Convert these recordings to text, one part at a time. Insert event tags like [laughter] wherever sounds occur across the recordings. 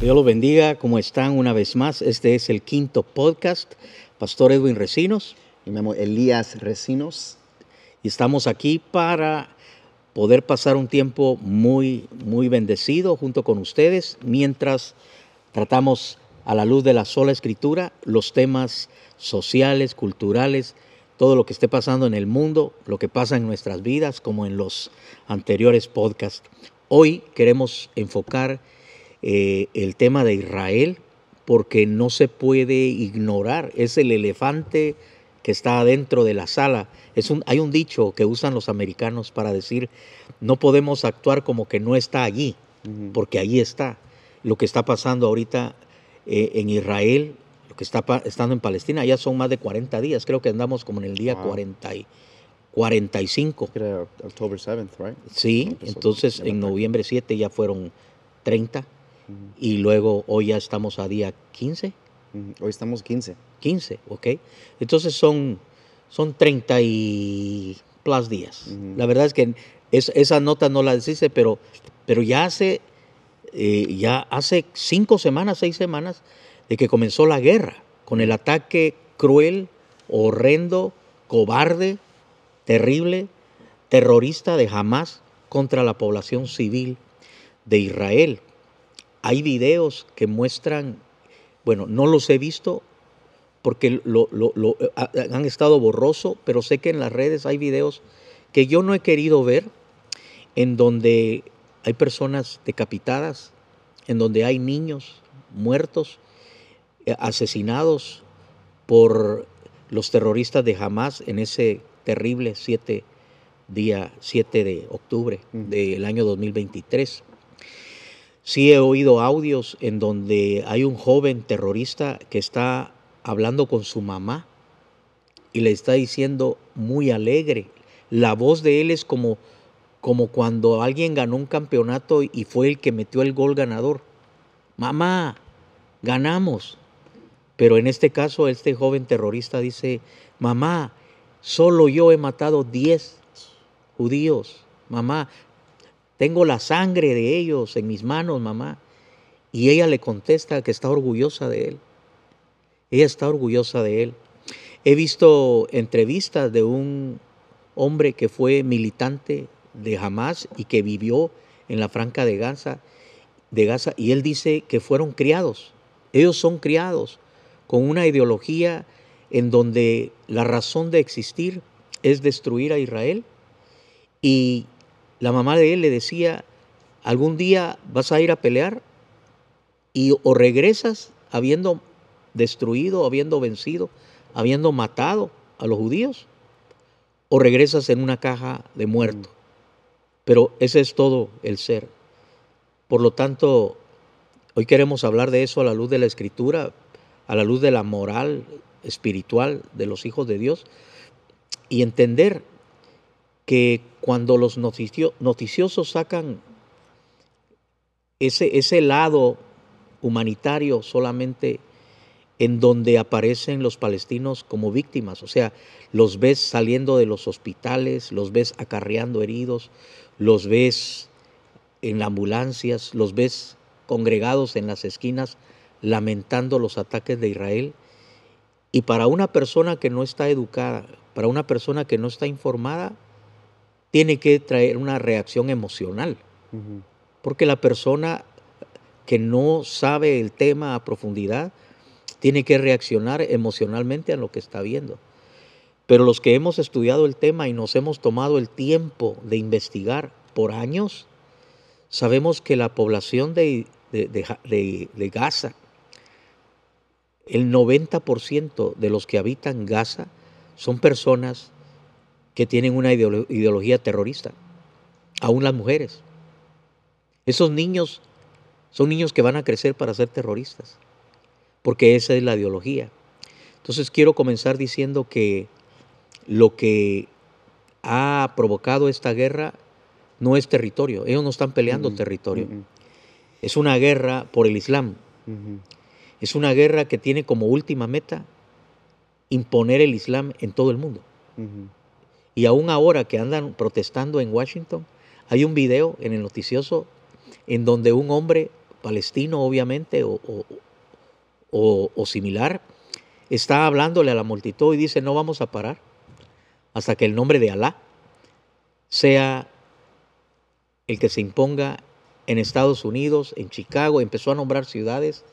Dios los bendiga, ¿cómo están una vez más? Este es el quinto podcast, Pastor Edwin Recinos. Y me llamo Elías Recinos. Y estamos aquí para poder pasar un tiempo muy, muy bendecido junto con ustedes mientras tratamos a la luz de la sola escritura los temas sociales, culturales, todo lo que esté pasando en el mundo, lo que pasa en nuestras vidas, como en los anteriores podcasts. Hoy queremos enfocar eh, el tema de Israel porque no se puede ignorar, es el elefante que está dentro de la sala. Es un, hay un dicho que usan los americanos para decir, no podemos actuar como que no está allí, porque allí está. Lo que está pasando ahorita eh, en Israel, lo que está estando en Palestina, ya son más de 40 días, creo que andamos como en el día 40 y, 45. October 7th, right? Sí, entonces en noviembre 7 ya fueron 30 y luego hoy ya estamos a día 15. Hoy estamos 15. 15, ok. Entonces son, son 30 y plus días. La verdad es que esa nota no la dice, pero, pero ya hace eh, ya hace cinco semanas, seis semanas, de que comenzó la guerra, con el ataque cruel, horrendo, cobarde, terrible, terrorista de Hamas contra la población civil de Israel. Hay videos que muestran, bueno, no los he visto porque lo, han estado borroso, pero sé que en las redes hay videos que yo no he querido ver, en donde hay personas decapitadas, en donde hay niños muertos, eh, asesinados por los terroristas de Hamas en ese terrible 7 día 7 de octubre del año 2023. Sí he oído audios en donde hay un joven terrorista que está hablando con su mamá y le está diciendo muy alegre. La voz de él es como, como cuando alguien ganó un campeonato y fue el que metió el gol ganador. Mamá, ganamos. Pero en este caso, este joven terrorista dice, mamá, solo yo he matado 10 judíos. Mamá, tengo la sangre de ellos en mis manos, mamá. Y ella le contesta que está orgullosa de él. Ella está orgullosa de él. He visto entrevistas de un hombre que fue militante de Hamas y que vivió en la Franca de Gaza, de Gaza y él dice que fueron criados. Ellos son criados con una ideología en donde la razón de existir es destruir a Israel y la mamá de él le decía, algún día vas a ir a pelear y o regresas habiendo destruido, habiendo vencido, habiendo matado a los judíos, o regresas en una caja de muerto. Pero ese es todo el ser. Por lo tanto, hoy queremos hablar de eso a la luz de la escritura, a la luz de la moral espiritual de los hijos de Dios y entender que cuando los noticiosos sacan ese, ese lado humanitario solamente en donde aparecen los palestinos como víctimas, o sea, los ves saliendo de los hospitales, los ves acarreando heridos, los ves en ambulancias, los ves congregados en las esquinas lamentando los ataques de Israel. Y para una persona que no está educada, para una persona que no está informada, tiene que traer una reacción emocional. Porque la persona que no sabe el tema a profundidad tiene que reaccionar emocionalmente a lo que está viendo. Pero los que hemos estudiado el tema y nos hemos tomado el tiempo de investigar por años, sabemos que la población de, de Gaza, el 90% de los que habitan Gaza son personas que tienen una ideología terrorista, aún las mujeres. Esos niños son niños que van a crecer para ser terroristas, porque esa es la ideología. Entonces quiero comenzar diciendo que lo que ha provocado esta guerra no es territorio, ellos no están peleando territorio. Es una guerra por el Islam. Es una guerra que tiene como última meta imponer el Islam en todo el mundo. Y aún ahora que andan protestando en Washington, hay un video en el noticioso en donde un hombre palestino, obviamente, o, o- o- o similar, está hablándole a la multitud y dice, no vamos a parar hasta que el nombre de Alá sea el que se imponga en Estados Unidos, en Chicago, empezó a nombrar ciudades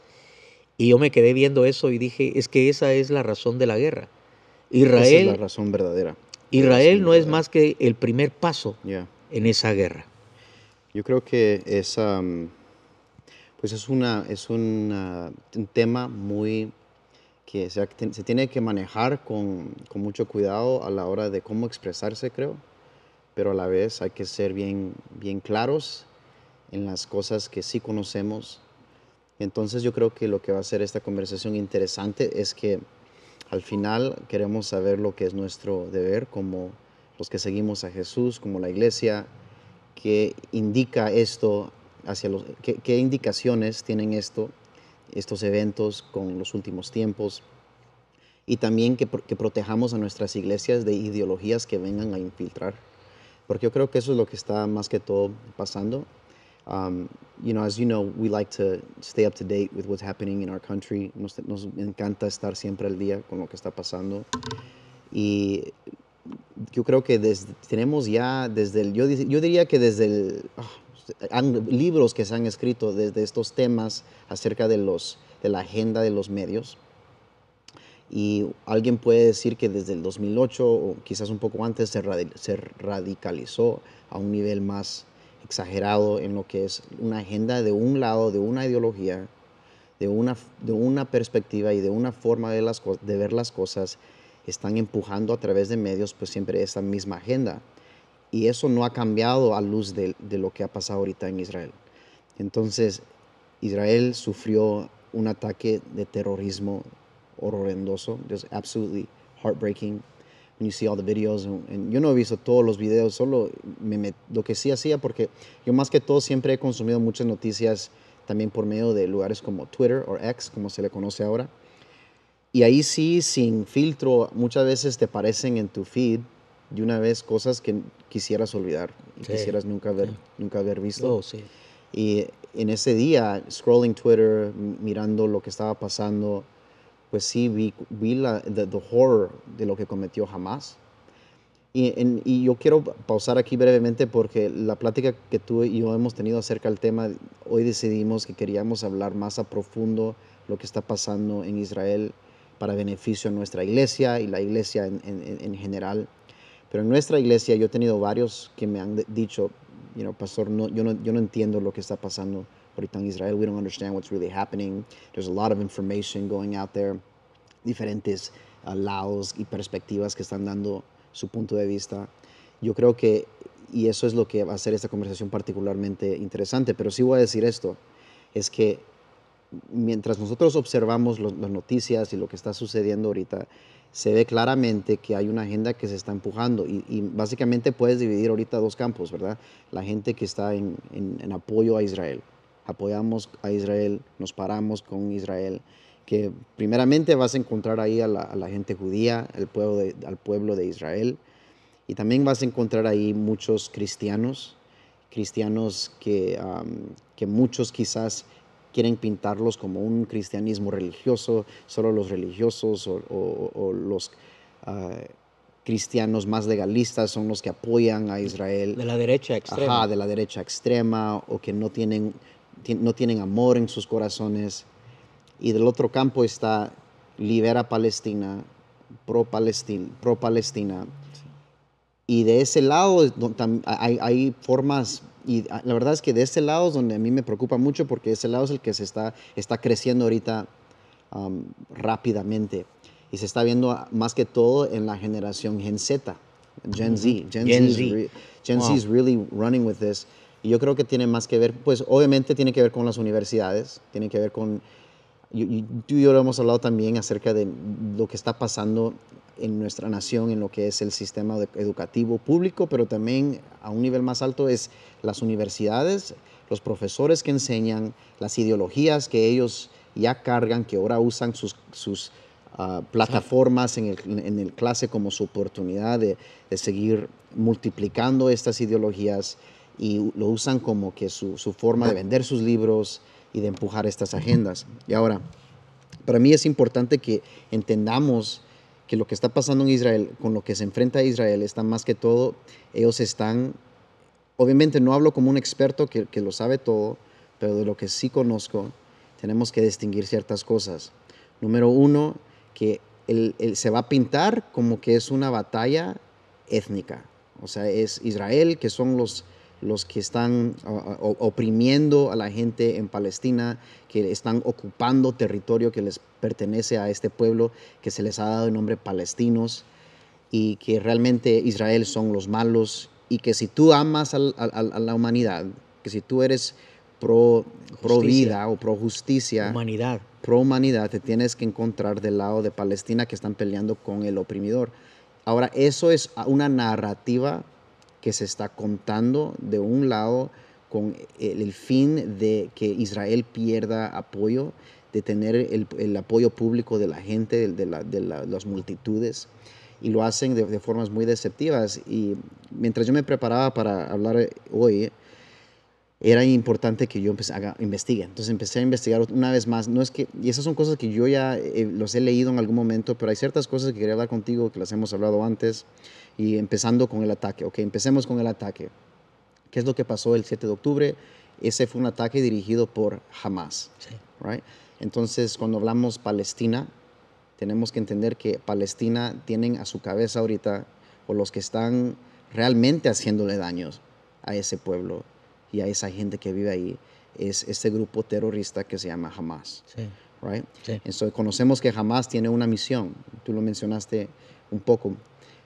y yo me quedé viendo eso y dije, es que esa es la razón de la guerra. Esa es la Israel, razón verdadera. Israel no es más que el primer paso Yeah. en esa guerra. Yo creo que es, am, pues es, una, es una- un tema muy que se tiene que manejar con, con mucho cuidado a la hora de cómo expresarse, creo, pero a la vez hay que ser bien, bien claros en las cosas que sí conocemos. Entonces yo creo que lo que va a hacer esta conversación interesante es que al final queremos saber lo que es nuestro deber como los que seguimos a Jesús, como la iglesia, qué indica esto hacia los qué, indicaciones tienen esto estos eventos con los últimos tiempos. Y también que, que protejamos a nuestras iglesias de ideologías que vengan a infiltrar. Porque yo creo que eso es lo que está más que todo pasando Um, you know, as you know, we like to stay up to date with what's happening in our country. Nos, nos encanta estar siempre al día con lo que está pasando. Y yo creo que desde, tenemos ya desde el, yo, yo diría que desde el, ah, han- libros que se han escrito desde estos temas acerca de, los, de la agenda de los medios. Y alguien puede decir que desde el 2008 o quizás un poco antes se, se radicalizó a un nivel más exagerado en lo que es una agenda de un lado, de una ideología, de una, de una perspectiva y de una forma de, las, de ver las cosas, están empujando a través de medios pues siempre esa misma agenda. Y eso no ha cambiado a luz de, lo que ha pasado ahorita en Israel. Entonces, Israel sufrió un ataque de terrorismo horrendoso, just absolutely heartbreaking. When you see all the videos, and, and yo no he visto todos los videos, solo me met- lo que sí hacía, porque yo más que todo siempre he consumido muchas noticias también por medio de lugares como Twitter o X, como se le conoce ahora. Y ahí sí, sin filtro, muchas veces te aparecen en tu feed de una vez cosas que quisieras olvidar y Sí, quisieras nunca haber, sí. nunca haber visto. Oh, sí. Y en ese día, scrolling Twitter, mirando lo que estaba pasando, pues sí vi, vi la the, the horror de lo que cometió Hamas. Y, en- y yo quiero pausar aquí brevemente porque la plática que tú y yo hemos tenido acerca del tema, hoy decidimos que queríamos hablar más a profundo lo que está pasando en Israel para beneficio de nuestra iglesia y la iglesia en, en- en- en general. Pero en nuestra iglesia yo he tenido varios que me han dicho, you know, pastor, no, yo, no, yo no entiendo lo que está pasando ahorita en Israel. We don't understand what's really happening. There's a lot of information going out there, diferentes uh, lados y perspectivas que están dando su punto de vista. Yo creo que, y eso es lo que va a hacer esta conversación particularmente interesante, pero sí voy a decir esto, es que mientras nosotros observamos las noticias y lo que está sucediendo ahorita, se ve claramente que hay una agenda que se está empujando y, y básicamente puedes dividir ahorita dos campos, ¿verdad? La gente que está en, en- en apoyo a Israel. Apoyamos a Israel, nos paramos con Israel, que primeramente vas a encontrar ahí a la, a la gente judía, al pueblo, de, al pueblo de Israel, y también vas a encontrar ahí muchos cristianos, cristianos que, am, que muchos quizás quieren pintarlos como un cristianismo religioso, solo los religiosos o, o- o los ah, cristianos más legalistas son los que apoyan a Israel. De la derecha extrema. Ajá, de la derecha extrema o que no tienen, ti- no tienen amor en sus corazones. Y del otro campo está Libera Palestina, pro-Palestina, pro-Palestina. Y de ese lado hay, hay formas, y la verdad es que de ese lado es donde a mí me preocupa mucho porque ese lado es el que se está, está creciendo ahorita um, rápidamente. Y se está viendo más que todo en la generación Gen Z, Gen Z. Gen, Gen Z, Z. Gen Z is really running with this. Yo creo que tiene más que ver, pues obviamente tiene que ver con las universidades, tiene que ver con tú y yo lo hemos hablado también acerca de lo que está pasando en nuestra nación, en lo que es el sistema educativo público, pero también a un nivel más alto es las universidades, los profesores que enseñan, las ideologías que ellos ya cargan, que ahora usan sus, ah, plataformas en el, en el clase como su oportunidad de, de seguir multiplicando estas ideologías y lo usan como que su, su forma de vender sus libros y de empujar estas agendas. Y ahora, para mí es importante que entendamos que lo que está pasando en Israel, con lo que se enfrenta a Israel, está más que todo, ellos están, obviamente no hablo como un experto que, que lo sabe todo, pero de lo que sí conozco, tenemos que distinguir ciertas cosas. Número uno, que el, se va a pintar como que es una batalla étnica. O sea, es Israel, que son los, los que están oprimiendo a la gente en Palestina, que están ocupando territorio que les pertenece a este pueblo, que se les ha dado el nombre palestinos, y que realmente Israel son los malos, y que si tú amas a, la humanidad, que si tú eres pro, pro vida o pro justicia, humanidad. pro humanidad, te tienes que encontrar del lado de Palestina que están peleando con el oprimidor. Ahora, eso es una narrativa que se está contando de un lado con el, fin de que Israel pierda apoyo, de tener el, apoyo público de la gente, de, las multitudes, y lo hacen de, formas muy deceptivas. Y mientras yo me preparaba para hablar hoy, era importante que yo empecé a investigar. Entonces empecé a investigar una vez más. No es que, y esas son cosas que yo ya eh, los he leído en algún momento, pero hay ciertas cosas que quería hablar contigo que las hemos hablado antes. Y empezando con el ataque. Ok, empecemos con el ataque. ¿Qué es lo que pasó el 7 de octubre? Ese fue un ataque dirigido por Hamas. Sí. Right? Entonces, cuando hablamos Palestina, tenemos que entender que Palestina tienen a su cabeza ahorita, o los que están realmente haciéndole daños a ese pueblo, y a esa gente que vive ahí es este grupo terrorista que se llama Hamas. Sí. Right? Entonces, conocemos que Hamas tiene una misión, tú lo mencionaste un poco,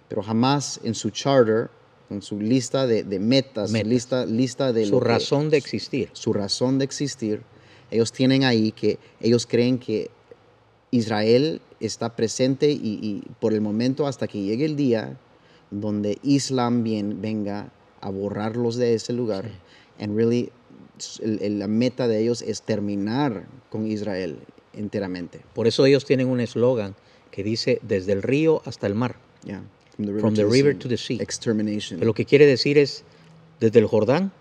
pero Hamas en su charter, en su lista de, metas, Lista, lista de... Su razón de existir. Su razón de existir, ellos tienen ahí que ellos creen que Israel está presente y, por el momento hasta que llegue el día donde Islam bien, venga a borrarlos de ese lugar and really la meta de ellos es terminar con Israel enteramente. Por eso ellos tienen un eslogan que dice desde el río hasta el mar. From the river, to, the sea. Extermination. lo que quiere decir es desde el Jordán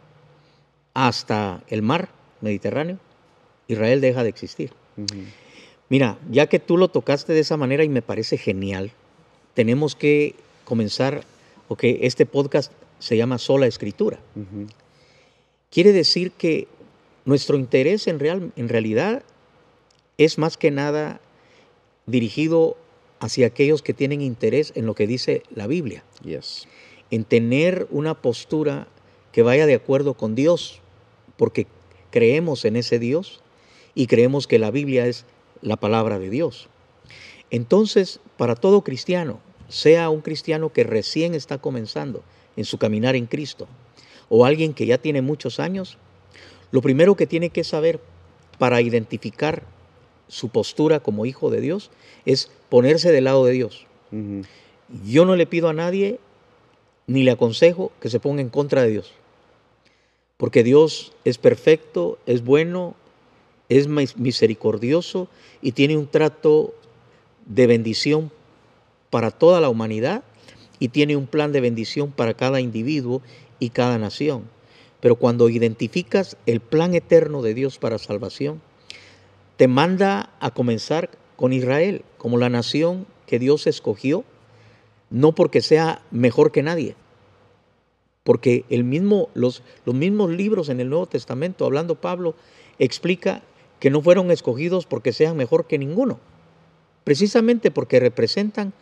hasta el mar Mediterráneo, Israel deja de existir. Mira, ya que tú lo tocaste de esa manera y me parece genial, tenemos que comenzar, porque este podcast se llama Sola Escritura. Quiere decir que nuestro interés en, real, en realidad es más que nada dirigido hacia aquellos que tienen interés en lo que dice la Biblia. Yes. En tener una postura que vaya de acuerdo con Dios, porque creemos en ese Dios y creemos que la Biblia es la palabra de Dios. Entonces, para todo cristiano, sea un cristiano que recién está comenzando en su caminar en Cristo, o alguien que ya tiene muchos años, lo primero que tiene que saber para identificar su postura como hijo de Dios es ponerse del lado de Dios. Yo no le pido a nadie ni le aconsejo que se ponga en contra de Dios, porque Dios es perfecto, es bueno, es misericordioso y tiene un trato de bendición para toda la humanidad y tiene un plan de bendición para cada individuo y cada nación. Pero cuando identificas el plan eterno de Dios para salvación, te manda a comenzar con Israel como la nación que Dios escogió, no porque sea mejor que nadie, porque el mismo, los, los mismos libros en el Nuevo Testamento, hablando Pablo, explica que no fueron escogidos porque sean mejor que ninguno, precisamente porque representan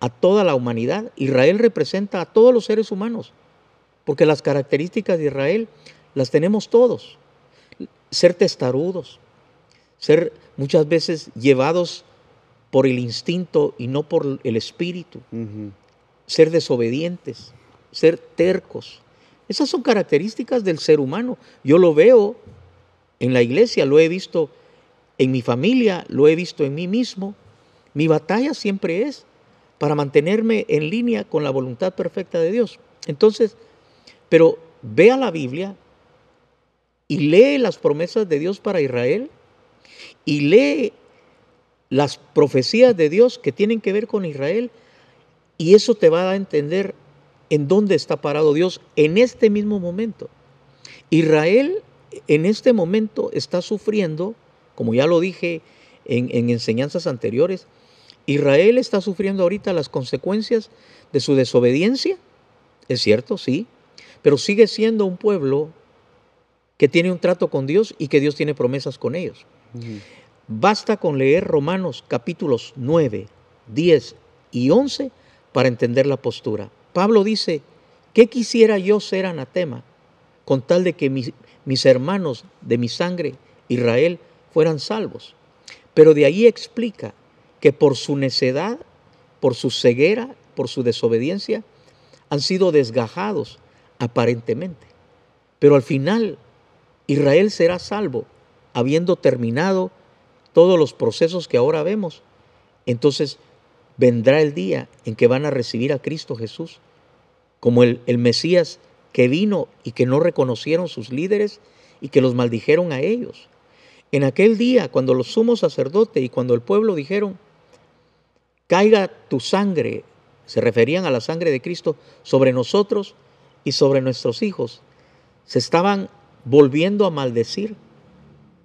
a toda la humanidad. Israel representa a todos los seres humanos porque las características de Israel las tenemos todos. Ser testarudos, ser muchas veces llevados por el instinto y no por el espíritu, ser desobedientes, ser tercos. Esas son características del ser humano. Yo lo veo en la iglesia, lo he visto en mi familia, lo he visto en mí mismo. Mi batalla siempre es para mantenerme en línea con la voluntad perfecta de Dios. Entonces, pero ve a la Biblia y lee las promesas de Dios para Israel y lee las profecías de Dios que tienen que ver con Israel y eso te va a entender en dónde está parado Dios en este mismo momento. Israel en este momento está sufriendo, como ya lo dije en, en enseñanzas anteriores, Israel está sufriendo ahorita las consecuencias de su desobediencia, es cierto, sí, pero sigue siendo un pueblo que tiene un trato con Dios y que Dios tiene promesas con ellos. Basta con leer Romanos capítulos 9, 10 y 11 para entender la postura. Pablo dice, ¿qué quisiera yo ser anatema con tal de que mis, mis hermanos de mi sangre, Israel, fueran salvos? Pero de ahí explica que por su necedad, por su ceguera, por su desobediencia, han sido desgajados aparentemente. Pero al final Israel será salvo, habiendo terminado todos los procesos que ahora vemos. Entonces vendrá el día en que van a recibir a Cristo Jesús como el, el Mesías que vino y que no reconocieron sus líderes y que los maldijeron a ellos. En aquel día, cuando los sumos sacerdotes y cuando el pueblo dijeron, caiga tu sangre, se referían a la sangre de Cristo, sobre nosotros y sobre nuestros hijos, se estaban volviendo a maldecir.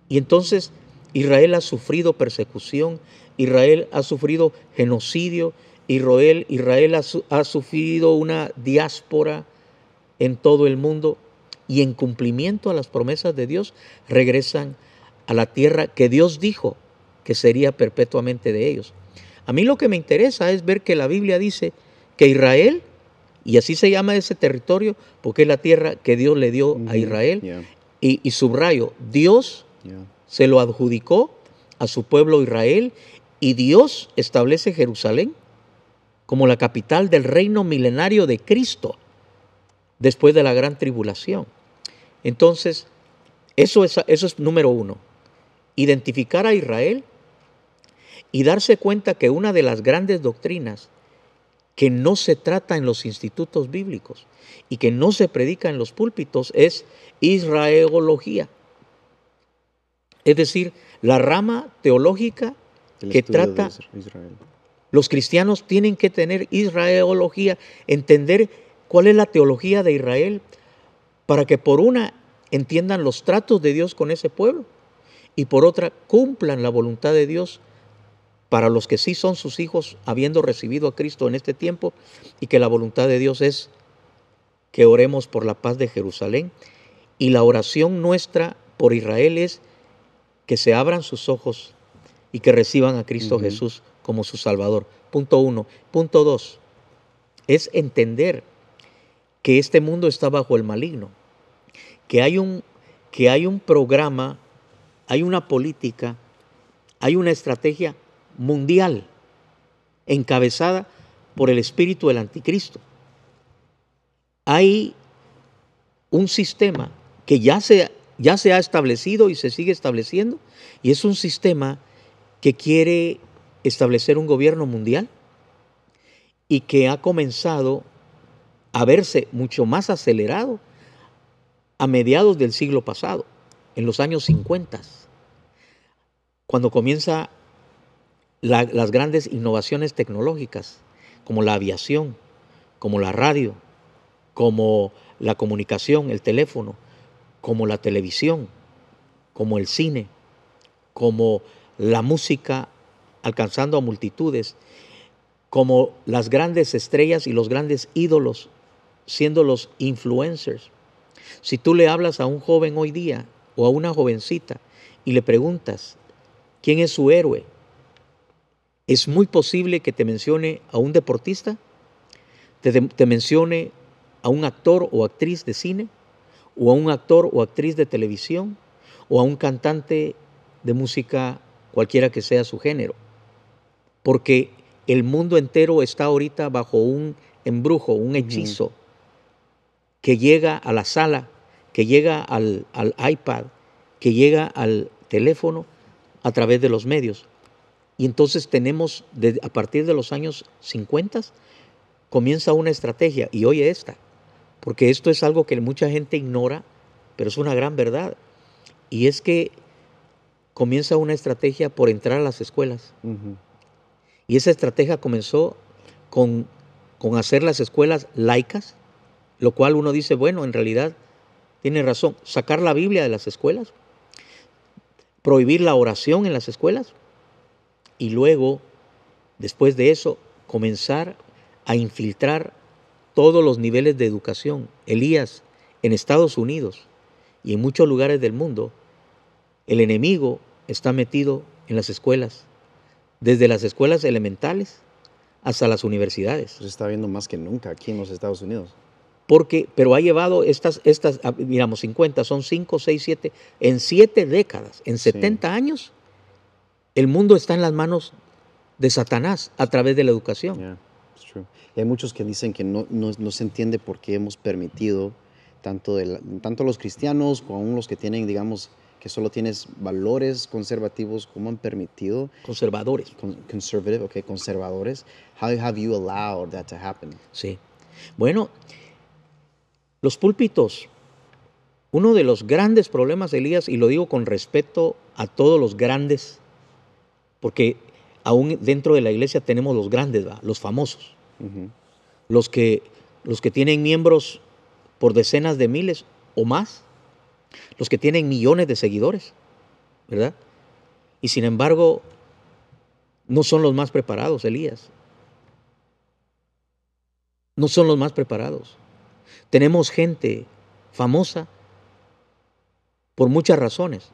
Y entonces Israel ha sufrido persecución, Israel ha sufrido genocidio, Israel, Israel ha, ha, sufrido una diáspora en todo el mundo y en cumplimiento a las promesas de Dios regresan a la tierra que Dios dijo que sería perpetuamente de ellos. A mí lo que me interesa es ver que la Biblia dice que Israel, y así se llama ese territorio, porque es la tierra que Dios le dio a Israel, y, subrayo, Dios se lo adjudicó a su pueblo Israel, y Dios establece Jerusalén como la capital del reino milenario de Cristo, después de la gran tribulación. Entonces, eso es, eso es número uno, identificar a Israel y darse cuenta que una de las grandes doctrinas que no se trata en los institutos bíblicos y que no se predica en los púlpitos es israelología. Es decir, la rama teológica que trata... Los cristianos tienen que tener israelología, entender cuál es la teología de Israel, para que por una entiendan los tratos de Dios con ese pueblo y por otra cumplan la voluntad de Dios para los que sí son sus hijos, habiendo recibido a Cristo en este tiempo, y que la voluntad de Dios es que oremos por la paz de Jerusalén. Y la oración nuestra por Israel es que se abran sus ojos y que reciban a Cristo Jesús como su Salvador. Punto uno. Punto dos, es entender que este mundo está bajo el maligno, que hay un, que hay un programa, hay una política, hay una estrategia mundial encabezada por el espíritu del anticristo. Hay un sistema que ya se, ya se ha establecido y se sigue estableciendo, y es un sistema que quiere establecer un gobierno mundial y que ha comenzado a verse mucho más acelerado a mediados del siglo pasado, en los años 50, cuando comienza las grandes innovaciones tecnológicas, como la aviación, como la radio, como la comunicación, el teléfono, como la televisión, como el cine, como la música alcanzando a multitudes, como las grandes estrellas y los grandes ídolos siendo los influencers. Si tú le hablas a un joven hoy día o a una jovencita y le preguntas quién es su héroe, es muy posible que te mencione a un deportista, te, mencione a un actor o actriz de cine, o a un actor o actriz de televisión, o a un cantante de música, cualquiera que sea su género. Porque el mundo entero está ahorita bajo un embrujo, un hechizo, que llega a la sala, que llega al, al iPad, que llega al teléfono a través de los medios. Y entonces tenemos, a partir de los años 50, comienza una estrategia, y oye esta, porque esto es algo que mucha gente ignora, pero es una gran verdad. Y es que comienza una estrategia por entrar a las escuelas. Y esa estrategia comenzó con, con hacer las escuelas laicas, lo cual uno dice, bueno, en realidad tiene razón, sacar la Biblia de las escuelas, prohibir la oración en las escuelas y luego, después de eso, comenzar a infiltrar todos los niveles de educación. Elías, en Estados Unidos y en muchos lugares del mundo, el enemigo está metido en las escuelas, desde las escuelas elementales hasta las universidades. Se está viendo más que nunca aquí en los Estados Unidos. Porque, pero ha llevado estas, estas, ah, digamos, 50, son 5, 6, 7, en 7 décadas, en 70 años, el mundo está en las manos de Satanás a través de la educación. Yeah, it's true. Y hay muchos que dicen que no, no, no se entiende por qué hemos permitido tanto, de la- tanto los cristianos como los que tienen, digamos, que solo tienes valores conservativos, cómo han permitido Conservadores. con- conservative, okay, conservadores. How have you allowed that to happen? Sí. Bueno, los púlpitos, uno de los grandes problemas, Elías, y lo digo con respeto a todos los grandes, porque aún dentro de la iglesia tenemos los grandes, ¿va? los famosos, los que, los que tienen miembros por decenas de miles o más, los que tienen millones de seguidores, ¿verdad? Y sin embargo, no son los más preparados, Elías. No son los más preparados. Tenemos gente famosa por muchas razones,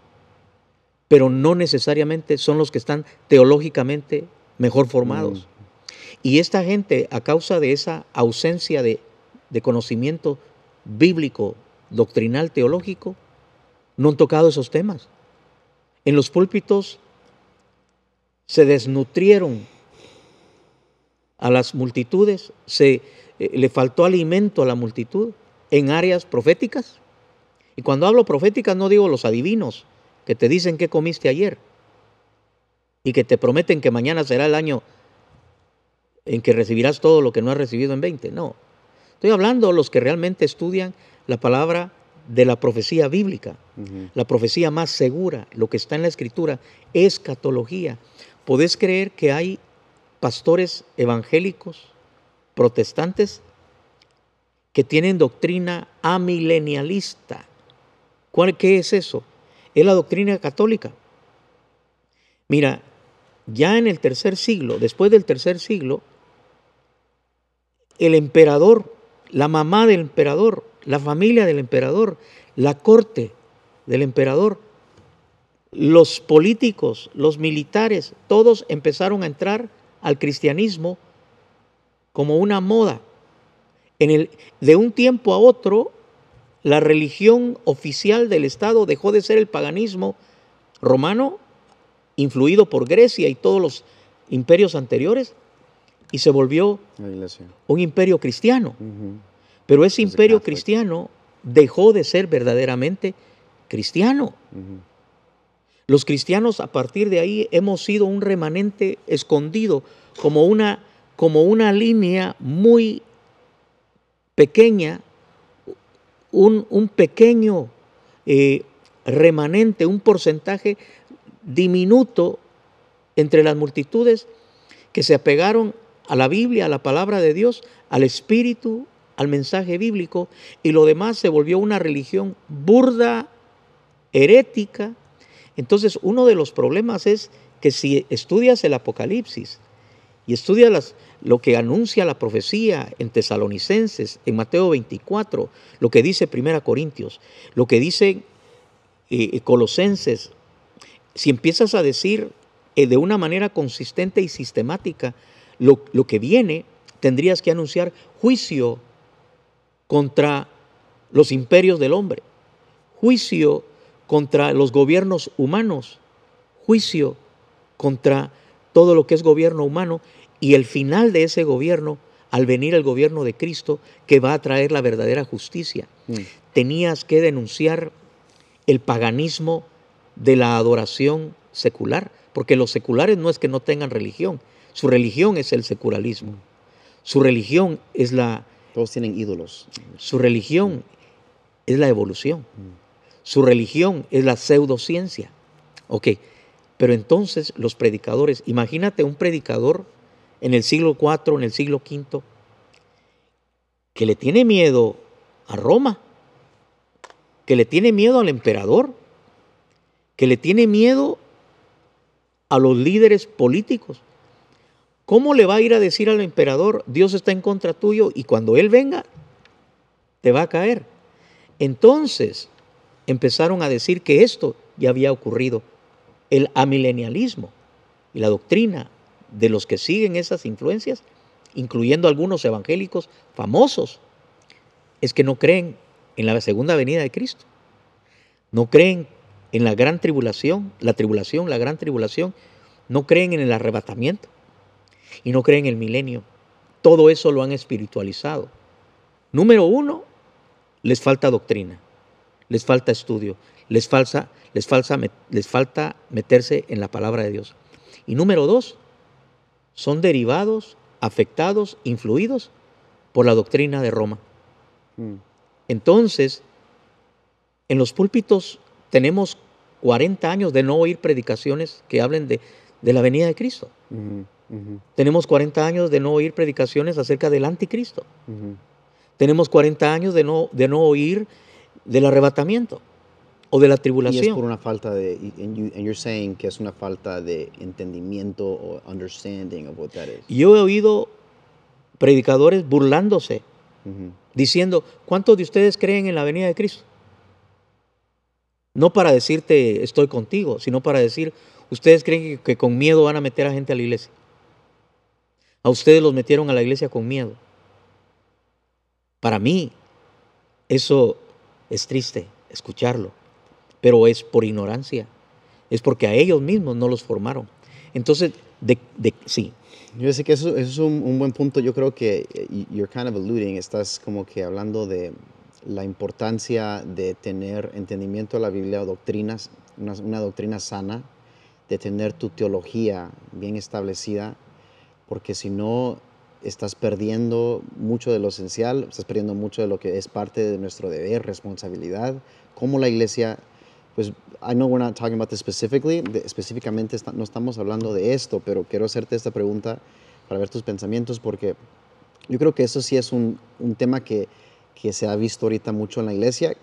pero no necesariamente son los que están teológicamente mejor formados. Y esta gente, a causa de esa ausencia de, de conocimiento bíblico, doctrinal, teológico, no han tocado esos temas. En los púlpitos se desnutrieron a las multitudes, se, eh, le faltó alimento a la multitud en áreas proféticas. Y cuando hablo proféticas no digo los adivinos que te dicen qué comiste ayer y que te prometen que mañana será el año en que recibirás todo lo que no has recibido en 20. No. Estoy hablando de los que realmente estudian la palabra de la profecía bíblica, la profecía más segura, lo que está en la escritura, escatología. ¿Podés creer que hay pastores evangélicos, protestantes, que tienen doctrina amilenialista? ¿Cuál, ¿Qué es eso? Es la doctrina católica. Mira, ya en el tercer siglo, después del tercer siglo, el emperador, la mamá del emperador, la familia del emperador, la corte del emperador, los políticos, los militares, todos empezaron a entrar al cristianismo como una moda. En el, de un tiempo a otro, la religión oficial del Estado dejó de ser el paganismo romano, influido por Grecia y todos los imperios anteriores, y se volvió un imperio cristiano. Pero ese imperio Catholic. cristiano dejó de ser verdaderamente cristiano. Los cristianos a partir de ahí hemos sido un remanente escondido, como una, como una línea muy pequeña, un, pequeño eh, remanente, un porcentaje diminuto entre las multitudes que se apegaron a la Biblia, a la palabra de Dios, al Espíritu, al mensaje bíblico, y lo demás se volvió una religión burda, herética. Entonces, uno de los problemas es que si estudias el Apocalipsis y estudias las- lo que anuncia la profecía en Tesalonicenses, en Mateo 24, lo que dice Primera Corintios, lo que dice eh, Colosenses, si empiezas a decir eh, de una manera consistente y sistemática lo que viene, tendrías que anunciar juicio contra los imperios del hombre, juicio contra los gobiernos humanos, juicio contra todo lo que es gobierno humano y el final de ese gobierno, al venir el gobierno de Cristo, que va a traer la verdadera justicia. Mm. Tenías que denunciar el paganismo de la adoración secular, porque los seculares no es que no tengan religión, su religión es el secularismo, su religión es la, Todos tienen ídolos. su religión es la evolución. Su religión es la pseudociencia. Ok, pero entonces los predicadores, imagínate un predicador en el siglo IV, en el siglo V, que le tiene miedo a Roma. que le tiene miedo al emperador, que le tiene miedo a los líderes políticos. ¿Cómo le va a ir a decir al emperador, Dios está en contra tuyo y cuando Él venga, te va a caer? Entonces empezaron a decir que esto ya había ocurrido. El amilenialismo y la doctrina de los que siguen esas influencias, incluyendo algunos evangélicos famosos, es que no creen en la segunda venida de Cristo. No creen en la gran tribulación, la tribulación, la gran tribulación. No creen en el arrebatamiento y no creen en el milenio. Todo eso lo han espiritualizado. Número uno, les falta doctrina, les falta estudio, les, falsa, les, les falta meterse en la palabra de Dios. Y número dos, son derivados, afectados, influidos por la doctrina de Roma. Mm. Entonces, en los púlpitos tenemos 40 años de no oír predicaciones que hablen de, la venida de Cristo. Tenemos 40 años de no oír predicaciones acerca del anticristo. Tenemos 40 años de no, de no oír del arrebatamiento o de la tribulación. Y es por una falta de, and, you're saying que es una falta de entendimiento o understanding of what that is. Yo he oído predicadores burlándose, diciendo, ¿cuántos de ustedes creen en la venida de Cristo? No para decirte estoy contigo, sino para decir, ustedes creen que, con miedo van a meter a gente a la iglesia. A ustedes los metieron a la iglesia con miedo. Para mí, eso es triste escucharlo, pero es por ignorancia. Es porque a ellos mismos no los formaron. Entonces, de, sí. Yo sé que eso, es un, un, buen punto. Yo creo que eh, you're kind of alluding, estás como que hablando de, la importancia de tener entendimiento de la Biblia o doctrinas, una, doctrina sana, de tener tu teología bien establecida, porque si no estás perdiendo mucho de lo esencial, estás perdiendo mucho de lo que es parte de nuestro deber, responsabilidad, como la iglesia, pues I know we're not talking about this specifically, específicamente no estamos hablando de esto, pero quiero hacerte esta pregunta para ver tus pensamientos, porque yo creo que eso sí es un, un tema que que se ha visto ahorita mucho en la iglesia,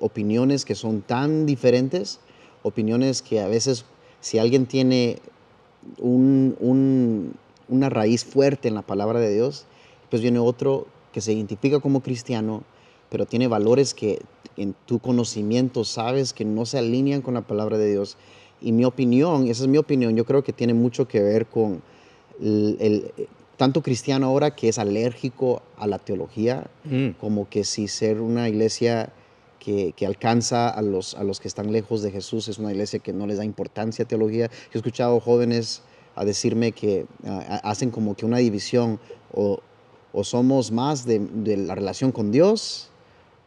opiniones que son tan diferentes, opiniones que a veces si alguien tiene un, una raíz fuerte en la palabra de Dios, pues viene otro que se identifica como cristiano, pero tiene valores que en tu conocimiento sabes que no se alinean con la palabra de Dios. Y mi opinión, esa es mi opinión, yo creo que tiene mucho que ver con el, tanto cristiano ahora que es alérgico a la teología, mm. como que si ser una iglesia que, alcanza a los, a los que están lejos de Jesús es una iglesia que no les da importancia a teología. Yo he escuchado jóvenes a decirme que hacen como que una división o, somos más de, la relación con Dios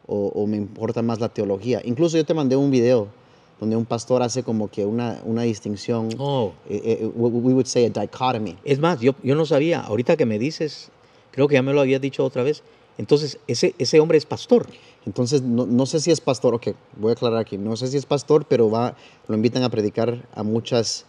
o, o me importa más la teología. Incluso yo te mandé un video donde un pastor hace como que una, una distinción, oh. Eh, eh, we would say a dichotomy. Es más, yo, yo no sabía, ahorita que me dices, creo que ya me lo habías dicho otra vez, entonces ese, ese hombre es pastor. Entonces, no, no, sé si es pastor, ok, voy a aclarar aquí, no sé si es pastor, pero va, lo invitan a predicar a muchas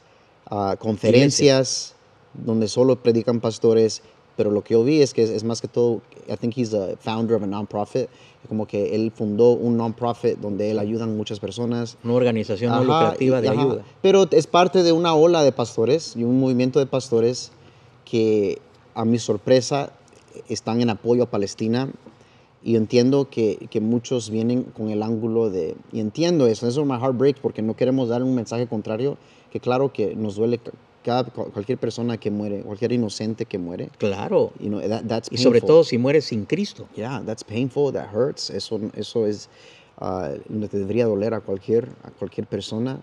uh, conferencias donde solo predican pastores, pero lo que yo vi es que es, más que todo, I think he's the founder of a non-profit, como que él fundó un non-profit donde él ayuda a muchas personas. Una organización no lucrativa de ayuda. Pero es parte de una ola de pastores y un movimiento de pastores que a mi sorpresa están en apoyo a Palestina y entiendo que, que, muchos vienen con el ángulo de, y entiendo eso, eso es my heartbreak porque no queremos dar un mensaje contrario, que claro que nos duele cualquier persona que muere, cualquier inocente que muere. Claro. y sobre todo si muere sin Cristo. Yeah, that's painful, that hurts. Eso, eso es, uh, te debería doler a cualquier, a cualquier persona.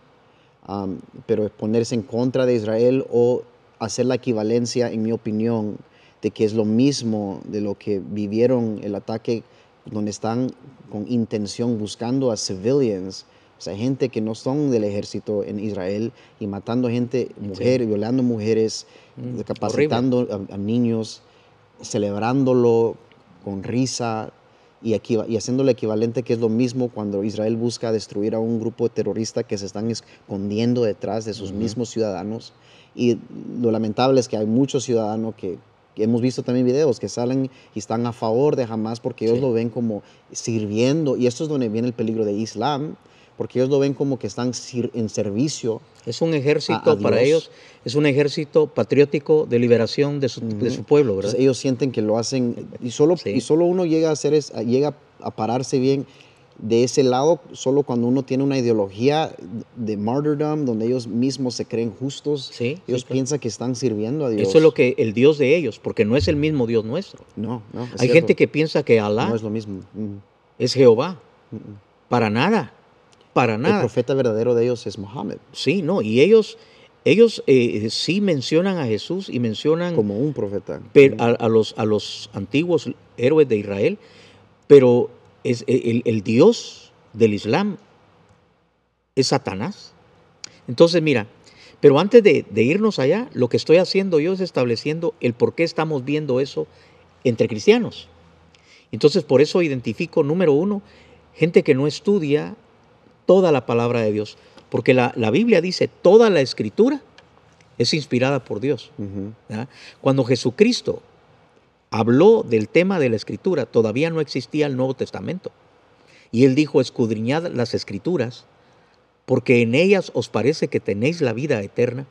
Um, pero ponerse en contra de Israel o hacer la equivalencia, en mi opinión, de que es lo mismo de lo que vivieron el ataque donde están con intención buscando a civilians o sea, gente que no son del ejército en Israel y matando gente, mujeres, violando mujeres, mm, capacitando a, niños, celebrándolo con risa y, aquí, y haciendo lo equivalente que es lo mismo cuando Israel busca destruir a un grupo terrorista que se están escondiendo detrás de sus mismos ciudadanos. Y lo lamentable es que hay muchos ciudadanos que hemos visto también videos que salen y están a favor de Hamas porque ellos Sí. lo ven como sirviendo, y esto es donde viene el peligro de Islam, porque ellos lo ven como que están en servicio. Es un ejército a para ellos, es un ejército patriótico de liberación de su, de su pueblo, ¿verdad? Entonces, ellos sienten que lo hacen, y solo, Sí. y solo uno llega a hacer es, llega a pararse bien de ese lado solo cuando uno tiene una ideología de martyrdom, donde ellos mismos se creen justos, Sí, sí, ellos claro. piensan que están sirviendo a Dios. Eso es lo que el Dios de ellos, porque no es el mismo Dios nuestro. No, no. Hay cierto. gente que piensa que Alá No es lo mismo. Mm. es Jehová. Para nada, para El nada. profeta verdadero de ellos es Mohammed, Sí, no, y ellos, ellos eh, sí mencionan a Jesús y mencionan como un profeta. per- a, a los, a los antiguos héroes de Israel, pero es el, el Dios del Islam es Satanás. Entonces, mira, pero antes de, de irnos allá, lo que estoy haciendo yo es estableciendo el por qué estamos viendo eso entre cristianos. Entonces, por eso identifico, número uno, gente que no estudia toda la palabra de Dios, porque la, la Biblia dice, toda la escritura es inspirada por Dios. Cuando Jesucristo habló del tema de la escritura, todavía no existía el Nuevo Testamento. Y él dijo, escudriñad las escrituras, porque en ellas os parece que tenéis la vida eterna,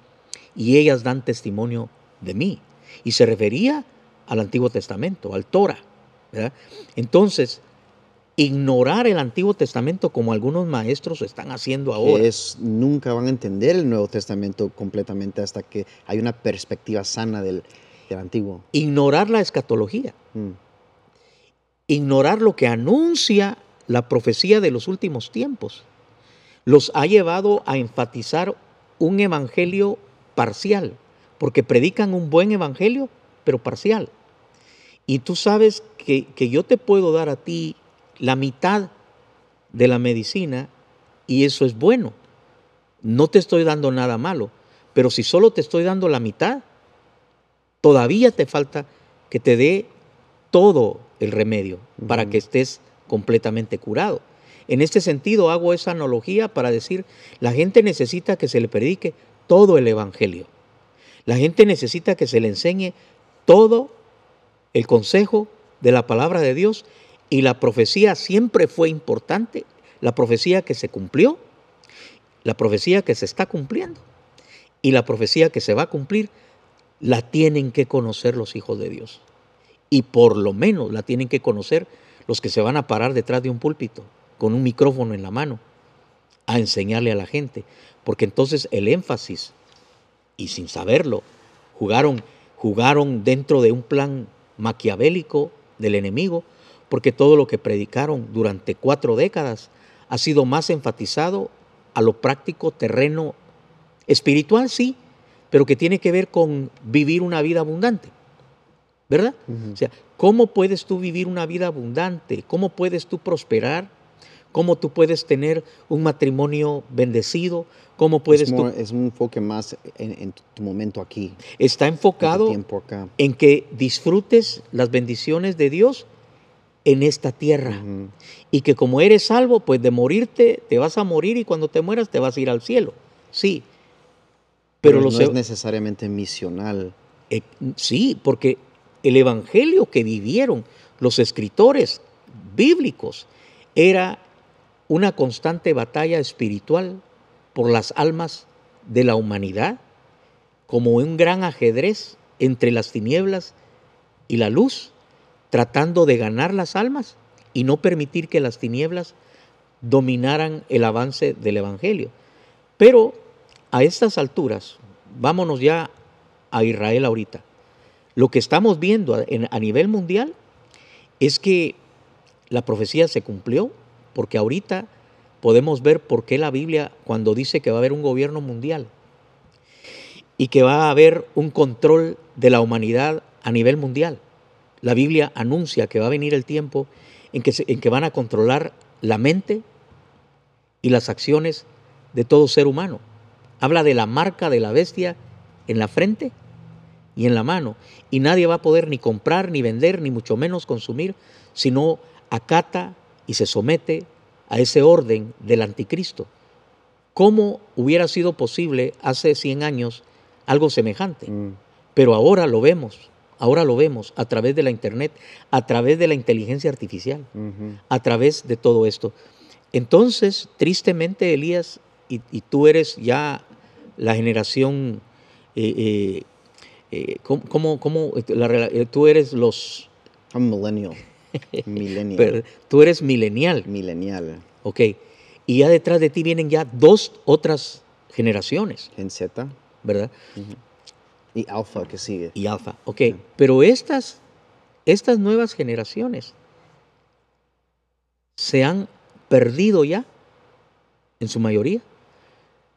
y ellas dan testimonio de mí. Y se refería al Antiguo Testamento, al Torah. ¿verdad? Entonces, ignorar el Antiguo Testamento como algunos maestros están haciendo ahora. Es, nunca van a entender el Nuevo Testamento completamente hasta que hay una perspectiva sana del, del Antiguo. Ignorar la escatología. Mm. ignorar lo que anuncia la profecía de los últimos tiempos. Los ha llevado a enfatizar un evangelio parcial, porque predican un buen evangelio, pero parcial. Y tú sabes que, que yo te puedo dar a ti la mitad de la medicina y eso es bueno. No te estoy dando nada malo, pero si solo te estoy dando la mitad, todavía te falta que te dé todo el remedio para que estés completamente curado. En este sentido hago esa analogía para decir, la gente necesita que se le predique todo el Evangelio. La gente necesita que se le enseñe todo el consejo de la palabra de Dios y la profecía siempre fue importante, la profecía que se cumplió, la profecía que se está cumpliendo y la profecía que se va a cumplir, la tienen que conocer los hijos de Dios. Y por lo menos la tienen que conocer los que se van a parar detrás de un púlpito con un micrófono en la mano a enseñarle a la gente. Porque entonces el énfasis, y sin saberlo, jugaron, jugaron dentro de un plan maquiavélico del enemigo, porque todo lo que predicaron durante cuatro décadas ha sido más enfatizado a lo práctico, terreno, espiritual, sí, pero que tiene que ver con vivir una vida abundante. ¿Verdad? O sea, ¿cómo puedes tú vivir una vida abundante? ¿Cómo puedes tú prosperar? ¿Cómo tú puedes tener un matrimonio bendecido? ¿Cómo puedes es, tú? es un enfoque más en, en tu, momento aquí, Está enfocado acá. en que disfrutes las bendiciones de Dios en esta tierra. Y que como eres salvo, pues de morirte, te vas a morir y cuando te mueras te vas a ir al cielo. Sí. Pero, no es necesariamente misional. Eh, sí, porque el evangelio que vivieron los escritores bíblicos era una constante batalla espiritual por las almas de la humanidad, como un gran ajedrez entre las tinieblas y la luz, tratando de ganar las almas y no permitir que las tinieblas dominaran el avance del evangelio. Pero a estas alturas, vámonos ya a Israel ahorita. Lo que estamos viendo a, nivel mundial es que la profecía se cumplió, porque ahorita podemos ver por qué la Biblia, cuando dice que va a haber un gobierno mundial y que va a haber un control de la humanidad a nivel mundial, la Biblia anuncia que va a venir el tiempo en que, se- en que van a controlar la mente y las acciones de todo ser humano. Habla de la marca de la bestia en la frente y en la mano. Y nadie va a poder ni comprar, ni vender, ni mucho menos consumir, sino acata y se somete a ese orden del anticristo. ¿Cómo hubiera sido posible hace 100 años algo semejante? Mm. Pero ahora lo vemos ahora lo vemos a través de la internet, a través de la inteligencia artificial, a través de todo esto. Entonces, tristemente, Elías, y, tú eres ya la generación, eh, eh, eh ¿cómo, tú eres los... I'm millennial. millennial. [laughs] tú eres milenial. Milenial. Ok. Y ya detrás de ti vienen ya dos otras generaciones. En Z. ¿Verdad? Y alfa que sigue. Y alfa, ok. Pero estas, estas nuevas generaciones se han perdido ya, en su mayoría,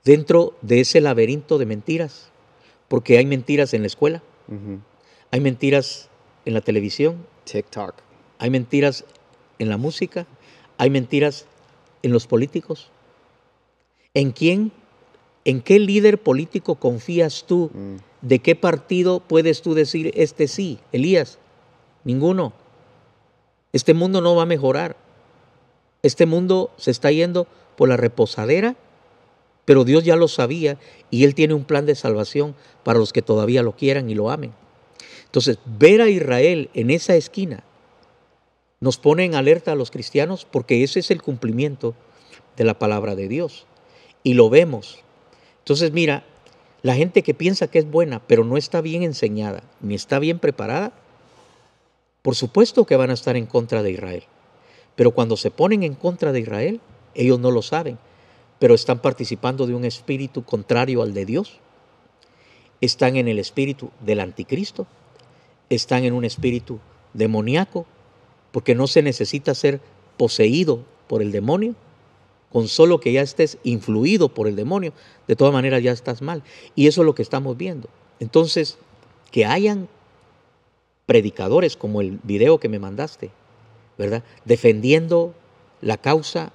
dentro de ese laberinto de mentiras. Porque hay mentiras en la escuela, hay mentiras en la televisión, TikTok, hay mentiras en la música, hay mentiras en los políticos. ¿En quién, en qué líder político confías tú? Mm. ¿De qué partido puedes tú decir este sí, Elías? Ninguno. Este mundo no va a mejorar. Este mundo se está yendo por la reposadera, pero Dios ya lo sabía y Él tiene un plan de salvación para los que todavía lo quieran y lo amen. Entonces, ver a Israel en esa esquina nos pone en alerta a los cristianos porque ese es el cumplimiento de la palabra de Dios. Y lo vemos. Entonces, mira, la gente que piensa que es buena, pero no está bien enseñada, ni está bien preparada, por supuesto que van a estar en contra de Israel. Pero cuando se ponen en contra de Israel, ellos no lo saben, pero están participando de un espíritu contrario al de Dios. Están en el espíritu del anticristo, están en un espíritu demoníaco, porque no se necesita ser poseído por el demonio. Con solo que ya estés influido por el demonio, de todas maneras ya estás mal. Y eso es lo que estamos viendo. Entonces, que hayan predicadores como el video que me mandaste, ¿verdad? Defendiendo la causa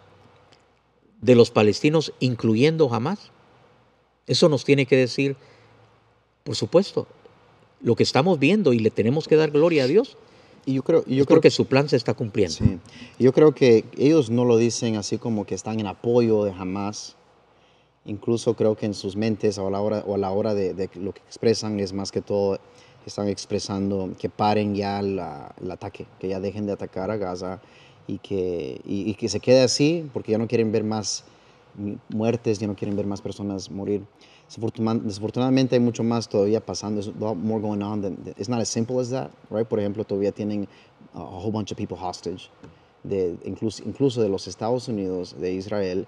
de los palestinos, incluyendo jamás. Eso nos tiene que decir, por supuesto, lo que estamos viendo y le tenemos que dar gloria a Dios y yo creo, yo creo que su plan se está cumpliendo. Sí. Yo creo que ellos no lo dicen así como que están en apoyo de Hamas. Incluso creo que en sus mentes o a la hora, o a la hora de, lo que expresan es más que todo están expresando que paren ya el ataque, que ya dejen de atacar a Gaza y que, y que se quede así porque ya no quieren ver más muertes, ya no quieren ver más personas morir. Desafortunadamente hay mucho más todavía pasando. There's a lot more going on. Than, it's not as simple as that, right? Por ejemplo, todavía tienen a whole bunch of people hostage, de, incluso, incluso de los Estados Unidos, de Israel.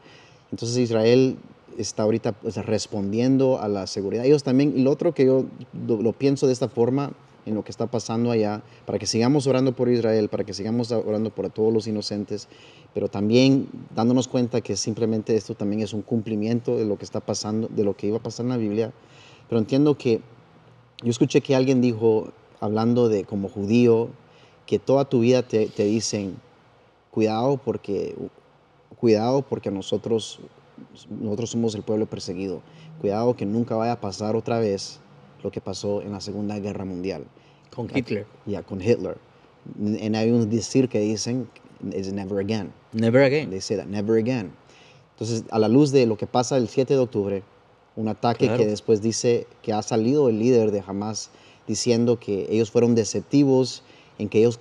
Entonces Israel está ahorita respondiendo a la seguridad. Ellos también, y lo otro que yo lo pienso de esta forma, en lo que está pasando allá, para que sigamos orando por Israel, para que sigamos orando por todos los inocentes, pero también dándonos cuenta que simplemente esto también es un cumplimiento de lo que está pasando, de lo que iba a pasar en la Biblia. Pero entiendo que yo escuché que alguien dijo, hablando de como judío, que toda tu vida te, te dicen, cuidado porque, cuidado porque nosotros, nosotros somos el pueblo perseguido, cuidado que nunca vaya a pasar otra vez lo que pasó en la Segunda Guerra Mundial. Con Hitler. Ya, con Hitler. Y hay un decir que dicen, es never again. Never again. They say that, never again. Entonces, a la luz de lo que pasa el 7 de octubre, un ataque que después dice que ha salido el líder de Hamas diciendo que ellos fueron deceptivos, en que ellos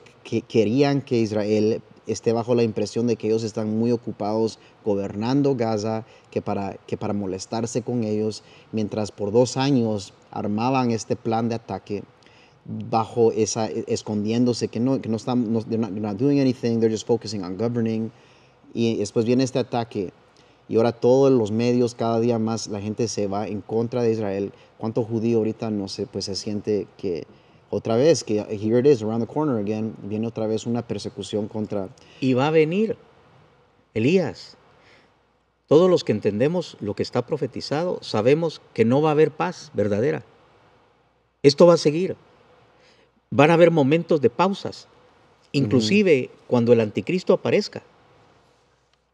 querían que Israel esté bajo la impresión de que ellos están muy ocupados gobernando Gaza, que para, que para molestarse con ellos, mientras por dos años armaban este plan de ataque bajo esa, escondiéndose, que no, que no están, no, they're, not, doing anything, they're just focusing on governing. Y después viene este ataque y ahora todos los medios, cada día más la gente se va en contra de Israel. ¿Cuánto judío ahorita no sé, pues se siente que otra vez, que here it is, around the corner again, viene otra vez una persecución contra... Y va a venir, Elías. Todos los que entendemos lo que está profetizado sabemos que no va a haber paz verdadera. Esto va a seguir. Van a haber momentos de pausas, inclusive cuando el anticristo aparezca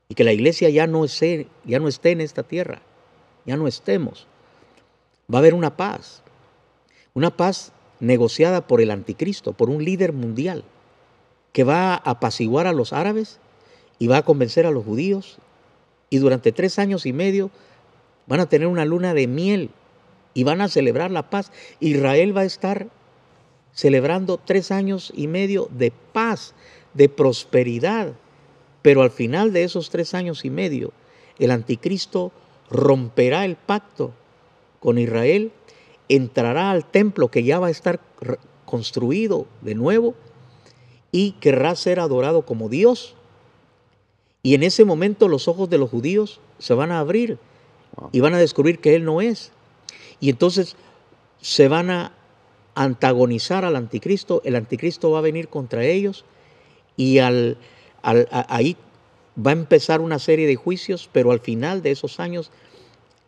y que la iglesia ya no, esté, ya no esté en esta tierra, ya no estemos. Va a haber una paz, una paz negociada por el anticristo, por un líder mundial, que va a apaciguar a los árabes y va a convencer a los judíos, y durante tres años y medio van a tener una luna de miel y van a celebrar la paz. Israel va a estar celebrando tres años y medio de paz, de prosperidad. Pero al final de esos tres años y medio, el anticristo romperá el pacto con Israel, entrará al templo que ya va a estar construido de nuevo y querrá ser adorado como Dios. Y en ese momento los ojos de los judíos se van a abrir y van a descubrir que Él no es. Y entonces se van a antagonizar al anticristo, el anticristo va a venir contra ellos y al, ahí va a empezar una serie de juicios, pero al final de esos años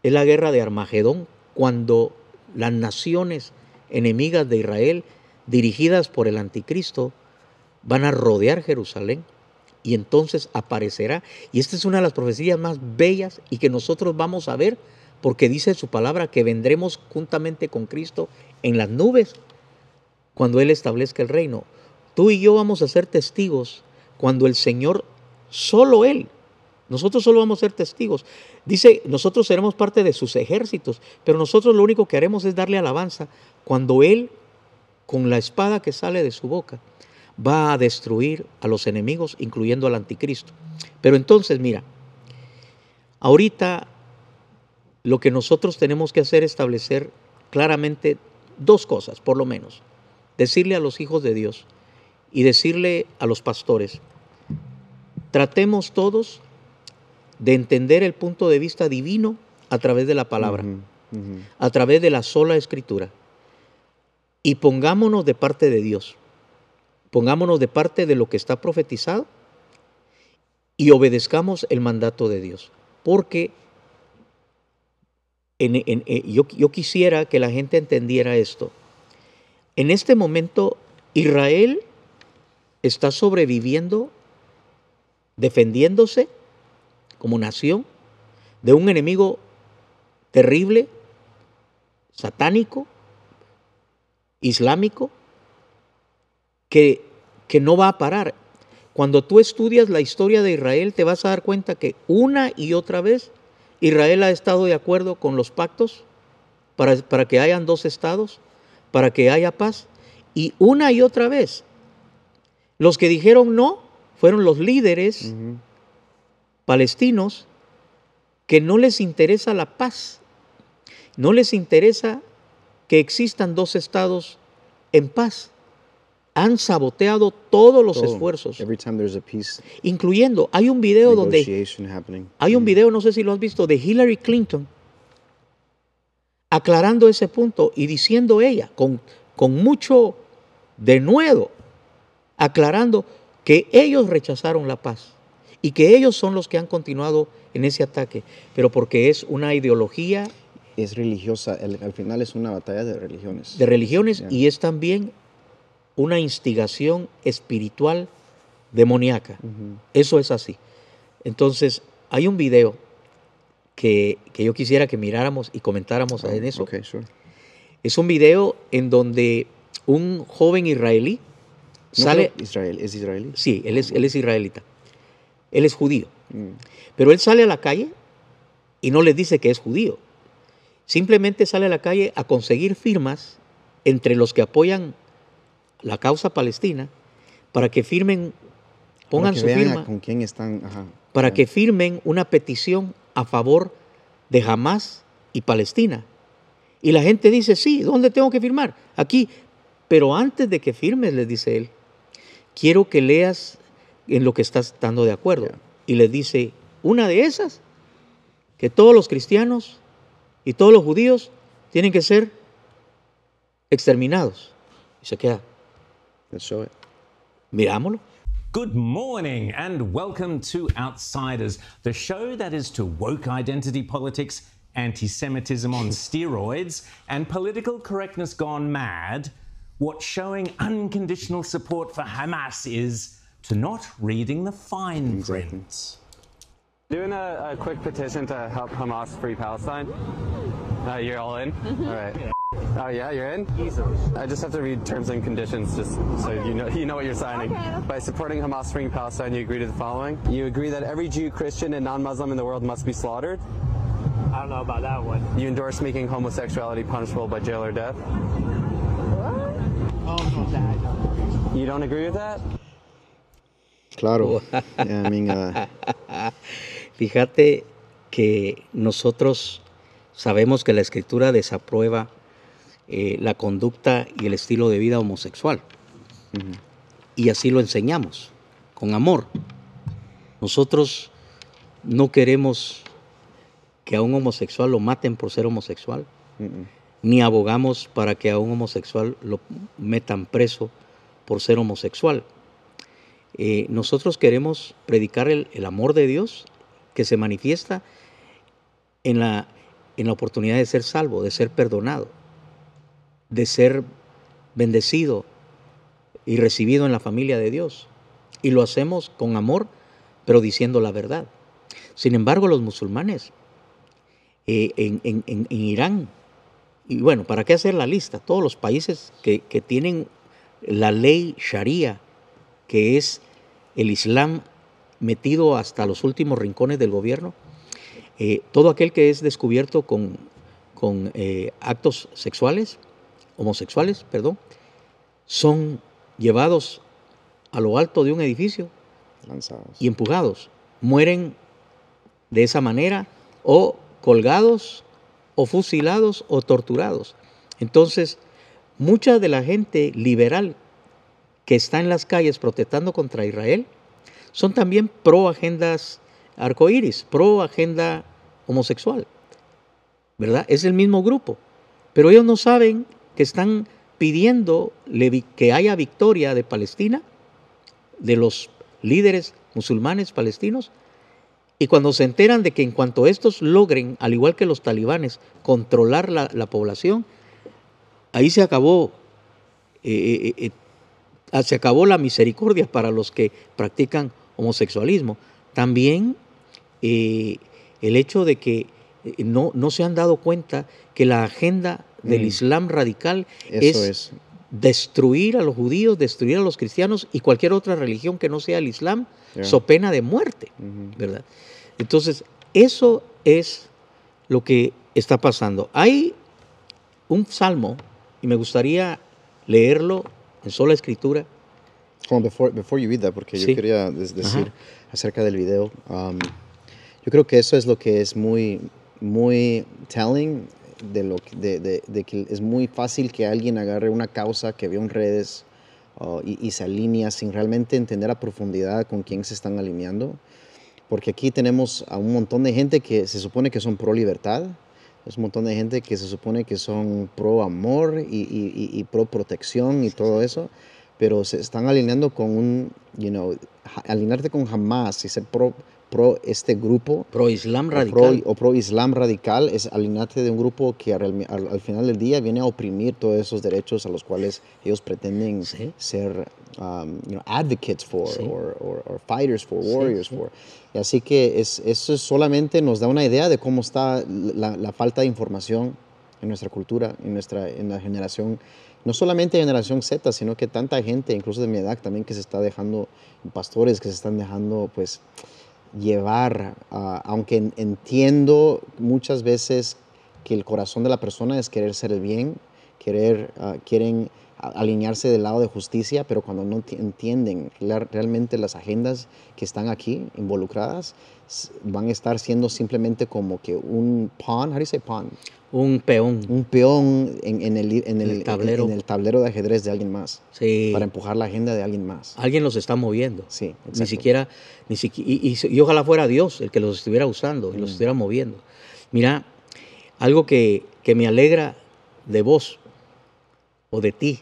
es la guerra de Armagedón, cuando las naciones enemigas de Israel, dirigidas por el anticristo, van a rodear Jerusalén y entonces aparecerá. Y esta es una de las profecías más bellas y que nosotros vamos a ver porque dice su palabra que vendremos juntamente con Cristo en las nubes cuando Él establezca el reino. Tú y yo vamos a ser testigos cuando el Señor, solo Él, nosotros solo vamos a ser testigos. Dice, nosotros seremos parte de sus ejércitos, pero nosotros lo único que haremos es darle alabanza cuando Él, con la espada que sale de su boca, va a destruir a los enemigos, incluyendo al anticristo. Pero entonces, mira, ahorita lo que nosotros tenemos que hacer es establecer claramente dos cosas, por lo menos. Decirle a los hijos de Dios y decirle a los pastores, tratemos todos de entender el punto de vista divino a través de la palabra, a través de la sola escritura. Y pongámonos de parte de Dios, pongámonos de parte de lo que está profetizado y obedezcamos el mandato de Dios. Porque eh, yo, yo quisiera que la gente entendiera esto. En este momento, Israel está sobreviviendo, defendiéndose como nación de un enemigo terrible, satánico, islámico, que, que no va a parar. Cuando tú estudias la historia de Israel, te vas a dar cuenta que una y otra vez Israel ha estado de acuerdo con los pactos para, para, que hayan dos estados, para que haya paz. Y una y otra vez, los que dijeron no fueron los líderes palestinos que no les interesa la paz, no les interesa que existan dos estados en paz. Han saboteado todos los esfuerzos. incluyendo, hay un video donde hay un video, no sé si lo has visto, de Hillary Clinton aclarando ese punto y diciendo ella con, con mucho denuedo, aclarando que ellos rechazaron la paz y que ellos son los que han continuado en ese ataque, pero porque es una ideología. Es religiosa, al final es una batalla de religiones. De religiones y es también una instigación espiritual demoníaca. Eso es así. Entonces, hay un video que, yo quisiera que miráramos y comentáramos en eso. Es un video en donde un joven israelí sale... Israel, ¿Es israelí? Sí, él es, él es israelita. Él es judío. Mm. Pero él sale a la calle y no les dice que es judío. Simplemente sale a la calle a conseguir firmas entre los que apoyan la causa palestina para que firmen, pongan su firma. Con quién están. para que firmen una petición a favor de Hamas y Palestina. Y la gente dice, sí, ¿dónde tengo que firmar? Aquí. Pero antes de que firmes, les dice él, quiero que leas en lo que estás estando de acuerdo. Y les dice, una de esas, que todos los cristianos y todos los judíos tienen que ser exterminados. Y se queda, Let's show it. Mirámoslo. Good morning and welcome to Outsiders, the show that is to woke identity politics, anti Semitism on [laughs] steroids, and political correctness gone mad, what showing unconditional support for Hamas is to not reading the fine print. Doing a, a, quick petition to help Hamas free Palestine. Uh, you're all in? all right. Oh yeah, you're in. Easily. I just have to read terms and conditions, just so you know you know what you're signing. Okay. By supporting Hamas freeing Palestine, you agree to the following: You agree that every Jew, Christian, and non-Muslim in the world must be slaughtered. I don't know about that one. You endorse making homosexuality punishable by jail or death. What? You don't agree with that? Claro. Yeah, I mean, uh, Fíjate que nosotros sabemos que la escritura desaprueba eh, la conducta y el estilo de vida homosexual. Y así lo enseñamos, con amor. Nosotros no queremos que a un homosexual lo maten por ser homosexual, ni abogamos para que a un homosexual lo metan preso por ser homosexual. Eh, nosotros queremos predicar el, amor de Dios que se manifiesta en la, en la oportunidad de ser salvo, de ser perdonado, de ser bendecido y recibido en la familia de Dios. Y lo hacemos con amor, pero diciendo la verdad. Sin embargo, los musulmanes eh, en, en- en- en Irán, y bueno, ¿para qué hacer la lista? Todos los países que, que tienen la ley sharia, que es el Islam metido hasta los últimos rincones del gobierno, eh, todo aquel que es descubierto con, con eh, actos sexuales, homosexuales, perdón, son llevados a lo alto de un edificio lanzados. y empujados. Mueren de esa manera o colgados o fusilados o torturados. Entonces, mucha de la gente liberal que está en las calles protestando contra Israel son también pro agendas arcoíris, pro agenda homosexual. ¿Verdad? Es el mismo grupo. Pero ellos no saben que están pidiendo que haya victoria de Palestina, de los líderes musulmanes palestinos, y cuando se enteran de que en cuanto estos logren, al igual que los talibanes, controlar la, la población, ahí se acabó, eh, eh, eh, se acabó la misericordia para los que practican homosexualismo. También eh, el hecho de que eh, no, no se han dado cuenta que la agenda del Mm. Islam radical Eso es, es. destruir a los judíos, destruir a los cristianos y cualquier otra religión que no sea el Islam, Ya. so pena de muerte. ¿verdad? Entonces, eso es lo que está pasando. Hay un salmo, y me gustaría leerlo en sola escritura, Como before, before you read that, porque Sí. yo quería decir Ajá. acerca del video. um, yo creo que eso es lo que es muy, muy telling de lo de, de- de que es muy fácil que alguien agarre una causa que vio en redes uh, y, y se alinea sin realmente entender a profundidad con quién se están alineando. Porque aquí tenemos a un montón de gente que se supone que son pro libertad, es un montón de gente que se supone que son pro amor y, y- y- y pro protección y todo eso, pero se están alineando con un, you know, alinearte con Hamas y ser pro, pro este grupo pro Islam o pro, radical. o pro Islam radical es alinearte de un grupo que al, al- al final del día viene a oprimir todos esos derechos a los cuales ellos pretenden Sí. ser um, you know, advocates for Sí. or, or- or fighters for, warriors sí. for. Y así que es, eso solamente nos da una idea de cómo está la, la falta de información en nuestra cultura, en, nuestra, en la generación, no solamente generación Z, sino que tanta gente, incluso de mi edad también, que se está dejando, pastores que se están dejando, pues, llevar, ah, aunque en- entiendo muchas veces que el corazón de la persona es querer ser el bien, querer, ah, quieren alinearse del lado de justicia, pero cuando no ti- entienden realmente las agendas que están aquí involucradas, van a estar siendo simplemente como que un pawn, do you say pawn? Un peón. Un peón en, en el, en, El el, tablero. en el tablero de ajedrez de alguien más, Sí. para empujar la agenda de alguien más. Alguien los está moviendo. Sí, Ni exacto. siquiera, ni siqui- y, y- y ojalá fuera Dios el que los estuviera usando y Mm. los estuviera moviendo. Mira, algo que, que me alegra de vos o de ti,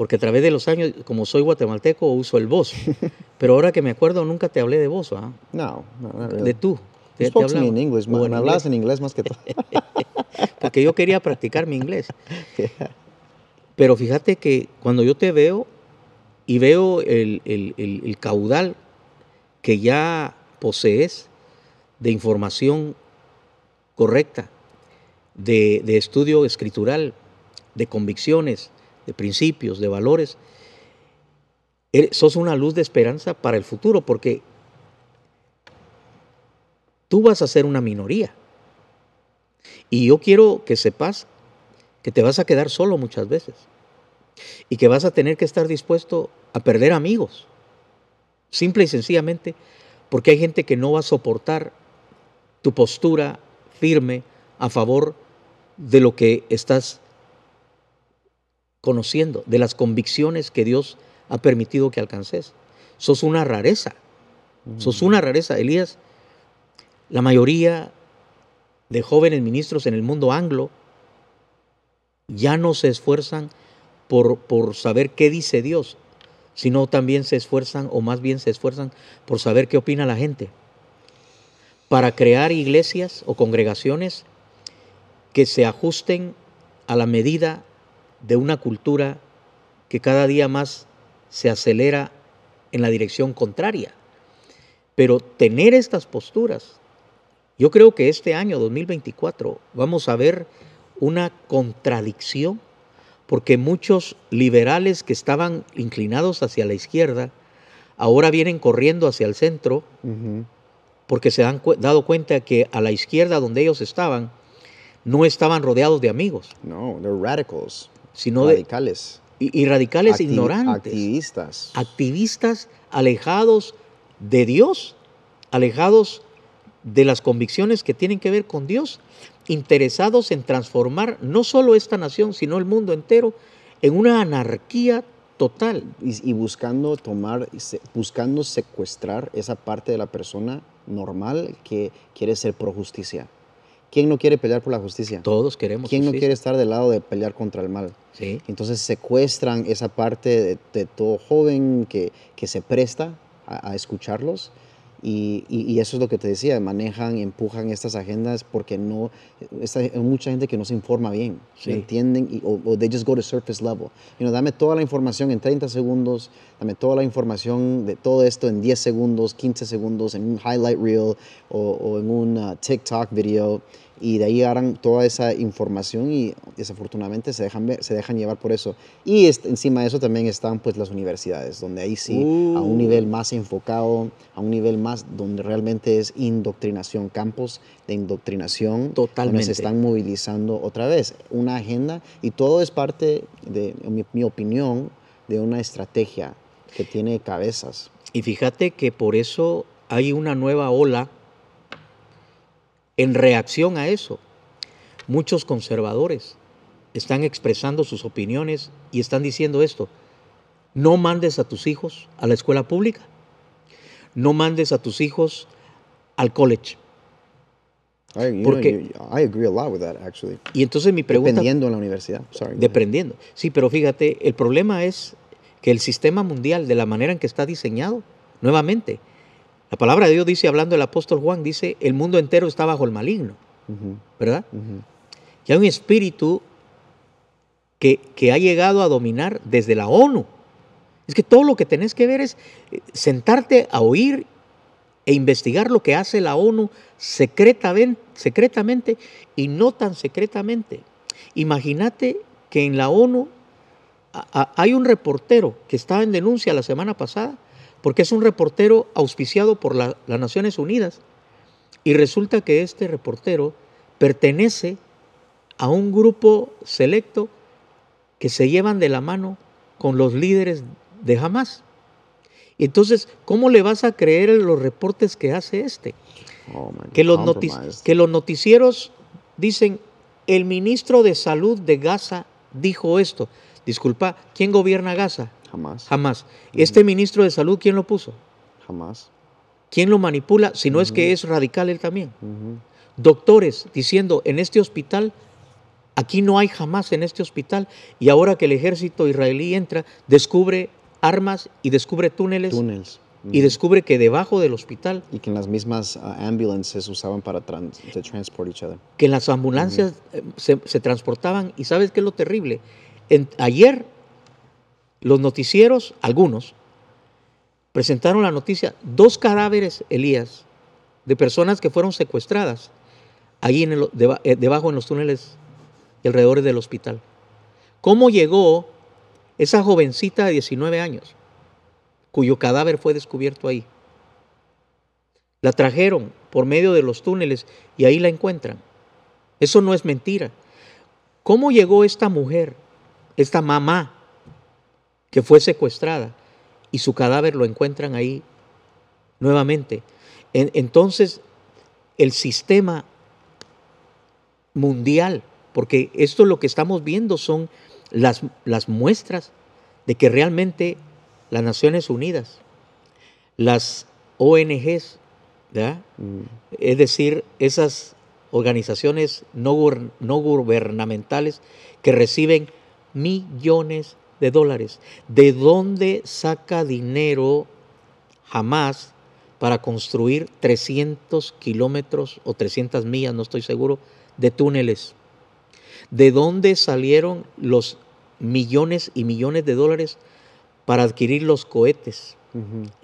porque a través de los años, como soy guatemalteco, uso el vos. [laughs] Pero ahora que me acuerdo, nunca te hablé de vos, ¿ah? No, no, really. de tú. You te to me in English. En Me inglés, en inglés más que todo. [laughs] Porque yo quería practicar mi inglés. [laughs] Pero fíjate que cuando yo te veo y veo el, el- el- el caudal que ya posees de información correcta, de, de estudio escritural, de convicciones, de principios, de valores, sos una luz de esperanza para el futuro, porque tú vas a ser una minoría. Y yo quiero que sepas que te vas a quedar solo muchas veces. y que vas a tener que estar dispuesto a perder amigos. Simple y sencillamente porque hay gente que no va a soportar tu postura firme a favor de lo que estás conociendo, de las convicciones que Dios ha permitido que alcances. Sos una rareza, sos una rareza. Elías, la mayoría de jóvenes ministros en el mundo anglo ya no se esfuerzan por, por saber qué dice Dios, sino también se esfuerzan, o más bien se esfuerzan por saber qué opina la gente, para crear iglesias o congregaciones que se ajusten a la medida de una cultura que cada día más se acelera en la dirección contraria. Pero tener estas posturas, yo creo que este año 2024 vamos a ver una contradicción, porque muchos liberales que estaban inclinados hacia la izquierda, ahora vienen corriendo hacia el centro, porque se han dado cuenta que a la izquierda donde ellos estaban, no estaban rodeados de amigos. No, they're radicals. Sino radicales. y, radicales ignorantes. Activistas. Activistas alejados de Dios, alejados de las convicciones que tienen que ver con Dios, interesados en transformar no solo esta nación, sino el mundo entero en una anarquía total. Y, buscando tomar, buscando secuestrar esa parte de la persona normal que quiere ser pro justicia. ¿Quién no quiere pelear por la justicia? Todos queremos. ¿Quién no quiere estar del lado de pelear contra el mal? Sí. Entonces secuestran esa parte de, todo joven que, que se presta a, a escucharlos y, y, eso es lo que te decía, manejan, empujan estas agendas porque no, hay mucha gente que no se informa bien, entienden y, o, they just go to surface level. You know, dame toda la información en 30 segundos, dame toda la información de todo esto en 10 segundos, 15 segundos, en un highlight reel o, o en un uh, TikTok video y de ahí agarran toda esa información y desafortunadamente se dejan, se dejan llevar por eso. Y encima de eso también están pues las universidades, donde ahí sí, a un nivel uh. más enfocado, a un nivel más donde realmente es indoctrinación, campos de indoctrinación, Totalmente. donde se están movilizando otra vez una agenda y todo es parte, de mi, mi opinión, de una estrategia que tiene cabezas. Y fíjate que por eso hay una nueva ola en reacción a eso, muchos conservadores están expresando sus opiniones y están diciendo esto, no mandes a tus hijos a la escuela pública, no mandes a tus hijos al college. Porque, I agree a lot with that, actually. Y entonces mi pregunta... Dependiendo en la universidad. Sorry, dependiendo. Sí, pero fíjate, el problema es que el sistema mundial, de la manera en que está diseñado, nuevamente, la palabra de Dios dice, hablando el apóstol Juan, dice, el mundo entero está bajo el maligno, ¿verdad? Y hay un espíritu que, que, ha llegado a dominar desde la ONU. Es que todo lo que tenés que ver es eh, sentarte a oír e investigar lo que hace la ONU secretamente, secretamente y no tan secretamente. Imagínate que en la ONU hay un reportero que estaba en denuncia la semana pasada porque es un reportero auspiciado por las Naciones Unidas. Y resulta que este reportero pertenece a un grupo selecto que se llevan de la mano con los líderes de Hamas. Entonces, ¿cómo le vas a creer en los reportes que hace este? Oh, que, los que los noticieros dicen, el ministro de Salud de Gaza dijo esto. Disculpa, ¿quién gobierna Gaza? Jamás. Jamás. ¿Este ministro de salud quién lo puso? Jamás. ¿Quién lo manipula? Si no es que es radical él también. Doctores diciendo, en este hospital, aquí no hay jamás en este hospital. Y ahora que el ejército israelí entra, descubre armas y descubre túneles. Túneles. Y descubre que debajo del hospital. Y que en las mismas uh, ambulancias se usaban para transportar each other. Que en las ambulancias eh, se, transportaban. Y sabes qué es lo terrible. ayer los noticieros, algunos, presentaron la noticia, dos cadáveres, Elías, de personas que fueron secuestradas ahí en eh, debajo en los túneles y alrededor del hospital. ¿Cómo llegó esa jovencita de 19 años, cuyo cadáver fue descubierto ahí? La trajeron por medio de los túneles y ahí la encuentran. Eso no es mentira. ¿Cómo llegó esta mujer, esta mamá, que fue secuestrada y su cadáver lo encuentran ahí nuevamente. En- entonces, el sistema mundial, porque esto lo que estamos viendo son las, las muestras de que realmente las Naciones Unidas, las ONGs, ¿verdad? es decir, esas organizaciones no, no gubernamentales que reciben millones de dólares. ¿De dónde saca dinero jamás para construir 300 kilómetros o 300 millas, no estoy seguro, de túneles? ¿De dónde salieron los millones y millones de dólares para adquirir los cohetes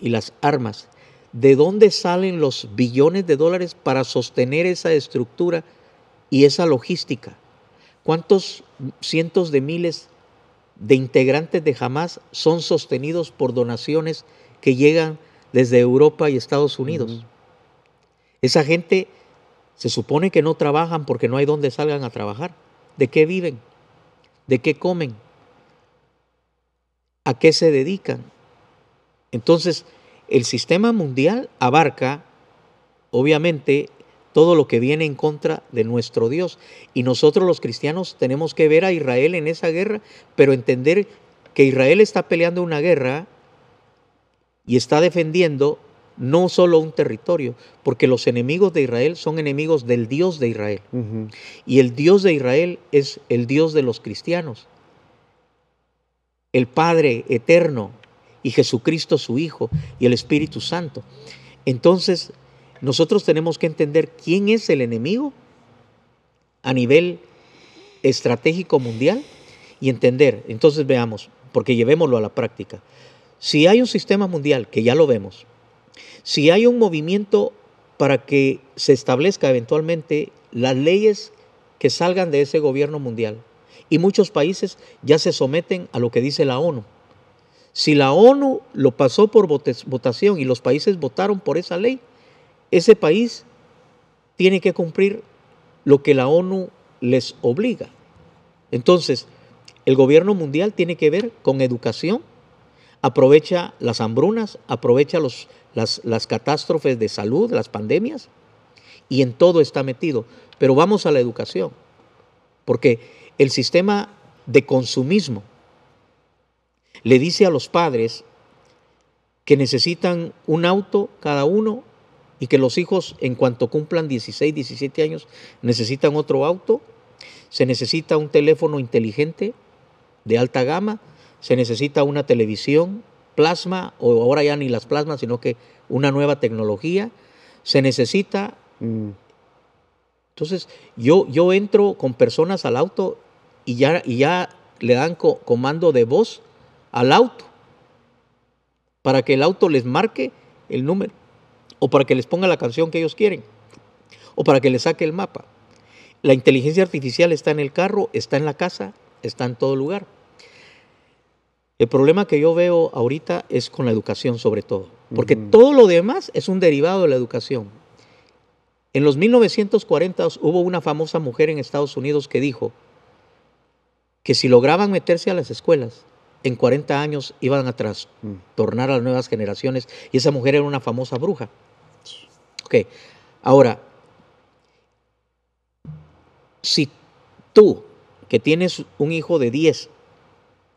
y las armas? ¿De dónde salen los billones de dólares para sostener esa estructura y esa logística? ¿Cuántos cientos de miles de integrantes de Hamas son sostenidos por donaciones que llegan desde Europa y Estados Unidos? Esa gente se supone que no trabajan porque no hay donde salgan a trabajar. ¿De qué viven? ¿De qué comen? ¿A qué se dedican? Entonces, el sistema mundial abarca, obviamente, todo lo que viene en contra de nuestro Dios. Y nosotros los cristianos tenemos que ver a Israel en esa guerra, pero entender que Israel está peleando una guerra y está defendiendo no solo un territorio, porque los enemigos de Israel son enemigos del Dios de Israel. Y el Dios de Israel es el Dios de los cristianos. El Padre eterno y Jesucristo su Hijo y el Espíritu Santo. Entonces, nosotros tenemos que entender quién es el enemigo a nivel estratégico mundial y entender. Entonces veamos, porque llevémoslo a la práctica. Si hay un sistema mundial, que ya lo vemos, si hay un movimiento para que se establezca eventualmente las leyes que salgan de ese gobierno mundial, y muchos países ya se someten a lo que dice la ONU. Si la ONU lo pasó por votación y los países votaron por esa ley, ese país tiene que cumplir lo que la ONU les obliga. Entonces, el gobierno mundial tiene que ver con educación, aprovecha las hambrunas, aprovecha los, las, las catástrofes de salud, las pandemias, y en todo está metido. Pero vamos a la educación, porque el sistema de consumismo le dice a los padres que necesitan un auto cada uno y que los hijos en cuanto cumplan 16, 17 años necesitan otro auto, se necesita un teléfono inteligente de alta gama, se necesita una televisión plasma, o ahora ya ni las plasmas, sino que una nueva tecnología, se necesita entonces, yo, yo entro con personas al auto y ya, y ya le dan co- comando de voz al auto para que el auto les marque el número o para que les ponga la canción que ellos quieren o para que les saque el mapa. La inteligencia artificial está en el carro, está en la casa, está en todo lugar. El problema que yo veo ahorita es con la educación sobre todo, porque todo lo demás es un derivado de la educación. En los 1940 hubo una famosa mujer en Estados Unidos que dijo que si lograban meterse a las escuelas, en 40 años iban a trastornar a las nuevas generaciones y esa mujer era una famosa bruja. Ok, ahora, si tú que tienes un hijo de 10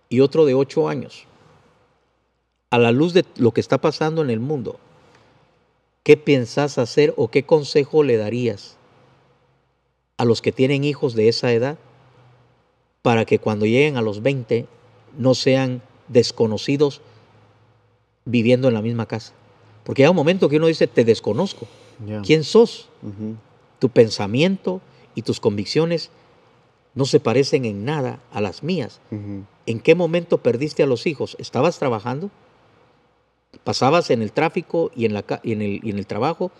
y otro de 8 años, a la luz de lo que está pasando en el mundo, ¿qué piensas hacer o qué consejo le darías a los que tienen hijos de esa edad para que cuando lleguen a los 20 no sean desconocidos viviendo en la misma casa? Porque hay un momento que uno dice, te desconozco. ¿Quién sos? Tu pensamiento y tus convicciones no se parecen en nada a las mías. ¿En qué momento perdiste a los hijos? ¿Estabas trabajando? Pasabas en el tráfico y en, la, ca- y en, el, y en el trabajo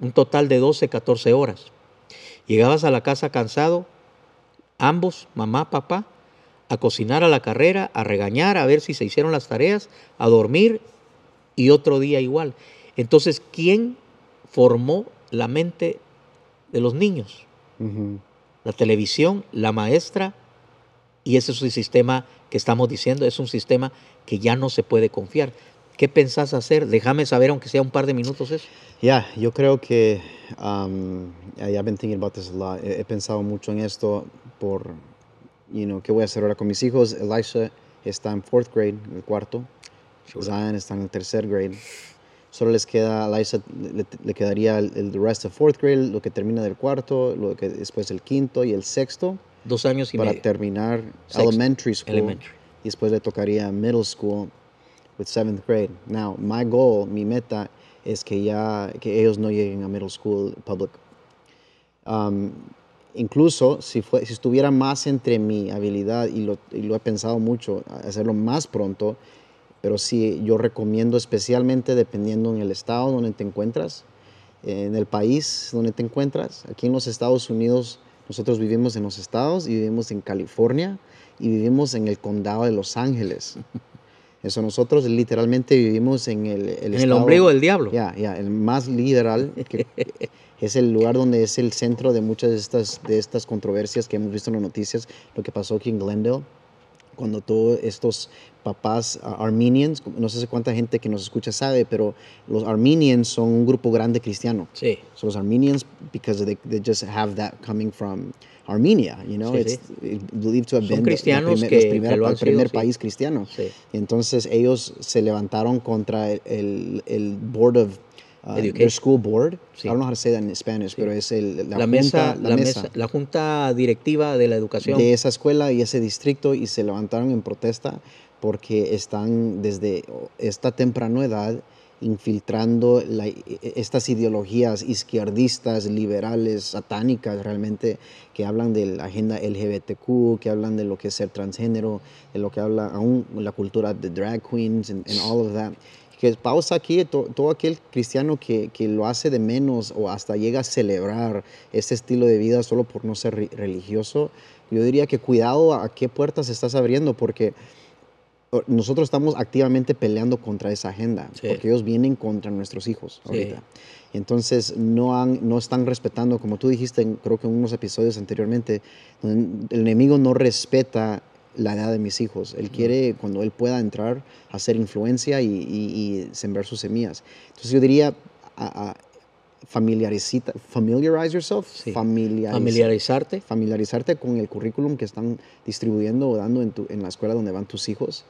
un total de 12, 14 horas. Llegabas a la casa cansado, ambos, mamá, papá, a cocinar a la carrera, a regañar, a ver si se hicieron las tareas, a dormir y otro día igual. Entonces, ¿quién formó la mente de los niños? Ujú. La televisión, la maestra Y ese es el sistema que estamos diciendo, es un sistema que ya no se puede confiar. ¿Qué pensás hacer? Déjame saber, aunque sea un par de minutos eso. Ya, yo creo que um, I've been thinking about this a lot. He, he pensado mucho en esto por, you know, qué voy a hacer ahora con mis hijos. Elisha está en fourth grade, en el cuarto. Zion está en el tercer grade. Solo les queda, a Elisha le, le quedaría el, el rest of fourth grade, lo que termina del cuarto, lo que después el quinto y el sexto Dos años y para medio. terminar Sexto. elementary school. Elementary. Y después le tocaría middle school with seventh grade. Now, my goal, mi meta es que ya que ellos no lleguen a middle school public. Um, incluso si, fue, si estuviera más entre mi habilidad y lo, y lo he pensado mucho, hacerlo más pronto, pero sí yo recomiendo especialmente dependiendo en el estado donde te encuentras, en el país donde te encuentras. Aquí en los Estados Unidos, nosotros vivimos en los estados y vivimos en California y vivimos en el condado de Los Ángeles. [laughs] Eso nosotros literalmente vivimos en el, el En el estado- ombligo del diablo. ya, ya, el más literal, que [laughs] es el lugar donde es el centro de muchas de estas, de estas controversias que hemos visto en las noticias, lo que pasó aquí en Glendale, cuando todos estos papás uh, Armenians, no sé cuánta gente que nos escucha sabe, pero los Armenians son un grupo grande cristiano. Sí. So los Armenians, because they, they just have that coming from Armenia, you know, Sí, it's it's believed to have Son been cristianos primer- que- primer- que lo han el primer sido, sí. país cristiano. Sí. Entonces ellos se levantaron contra el, el, el board of uh, Education. their school board. Sí. I don't know how to say that in Spanish, pero es el, la, La, junta, mesa, la la, mesa mesa, la junta directiva de la educación. de esa escuela y ese distrito y se levantaron en protesta porque están desde esta temprana edad infiltrando la- estas ideologías izquierdistas, liberales, satánicas realmente, que hablan de la agenda LGBTQ, que hablan de lo que es ser transgénero, de lo que habla aún la cultura de drag queens and, and all of that. Que pausa aquí to- todo aquel cristiano que, que lo hace de menos o hasta llega a celebrar este estilo de vida solo por no ser re- religioso, yo diría que cuidado a qué puertas estás abriendo porque nosotros estamos activamente peleando contra esa agenda, Sí. porque ellos vienen contra nuestros hijos Sí. ahorita. Entonces no, han, no están respetando, como tú dijiste, creo que en unos episodios anteriormente, el enemigo no respeta la edad de mis hijos. Él quiere, cuando él pueda entrar, hacer influencia y, y- y sembrar sus semillas. Entonces yo diría, a, a familiarizita- familiarize yourself, Sí. familiariza- Familiarizarte. familiarizarte con el currículum que están distribuyendo o dando en, tu- en la escuela donde van tus hijos.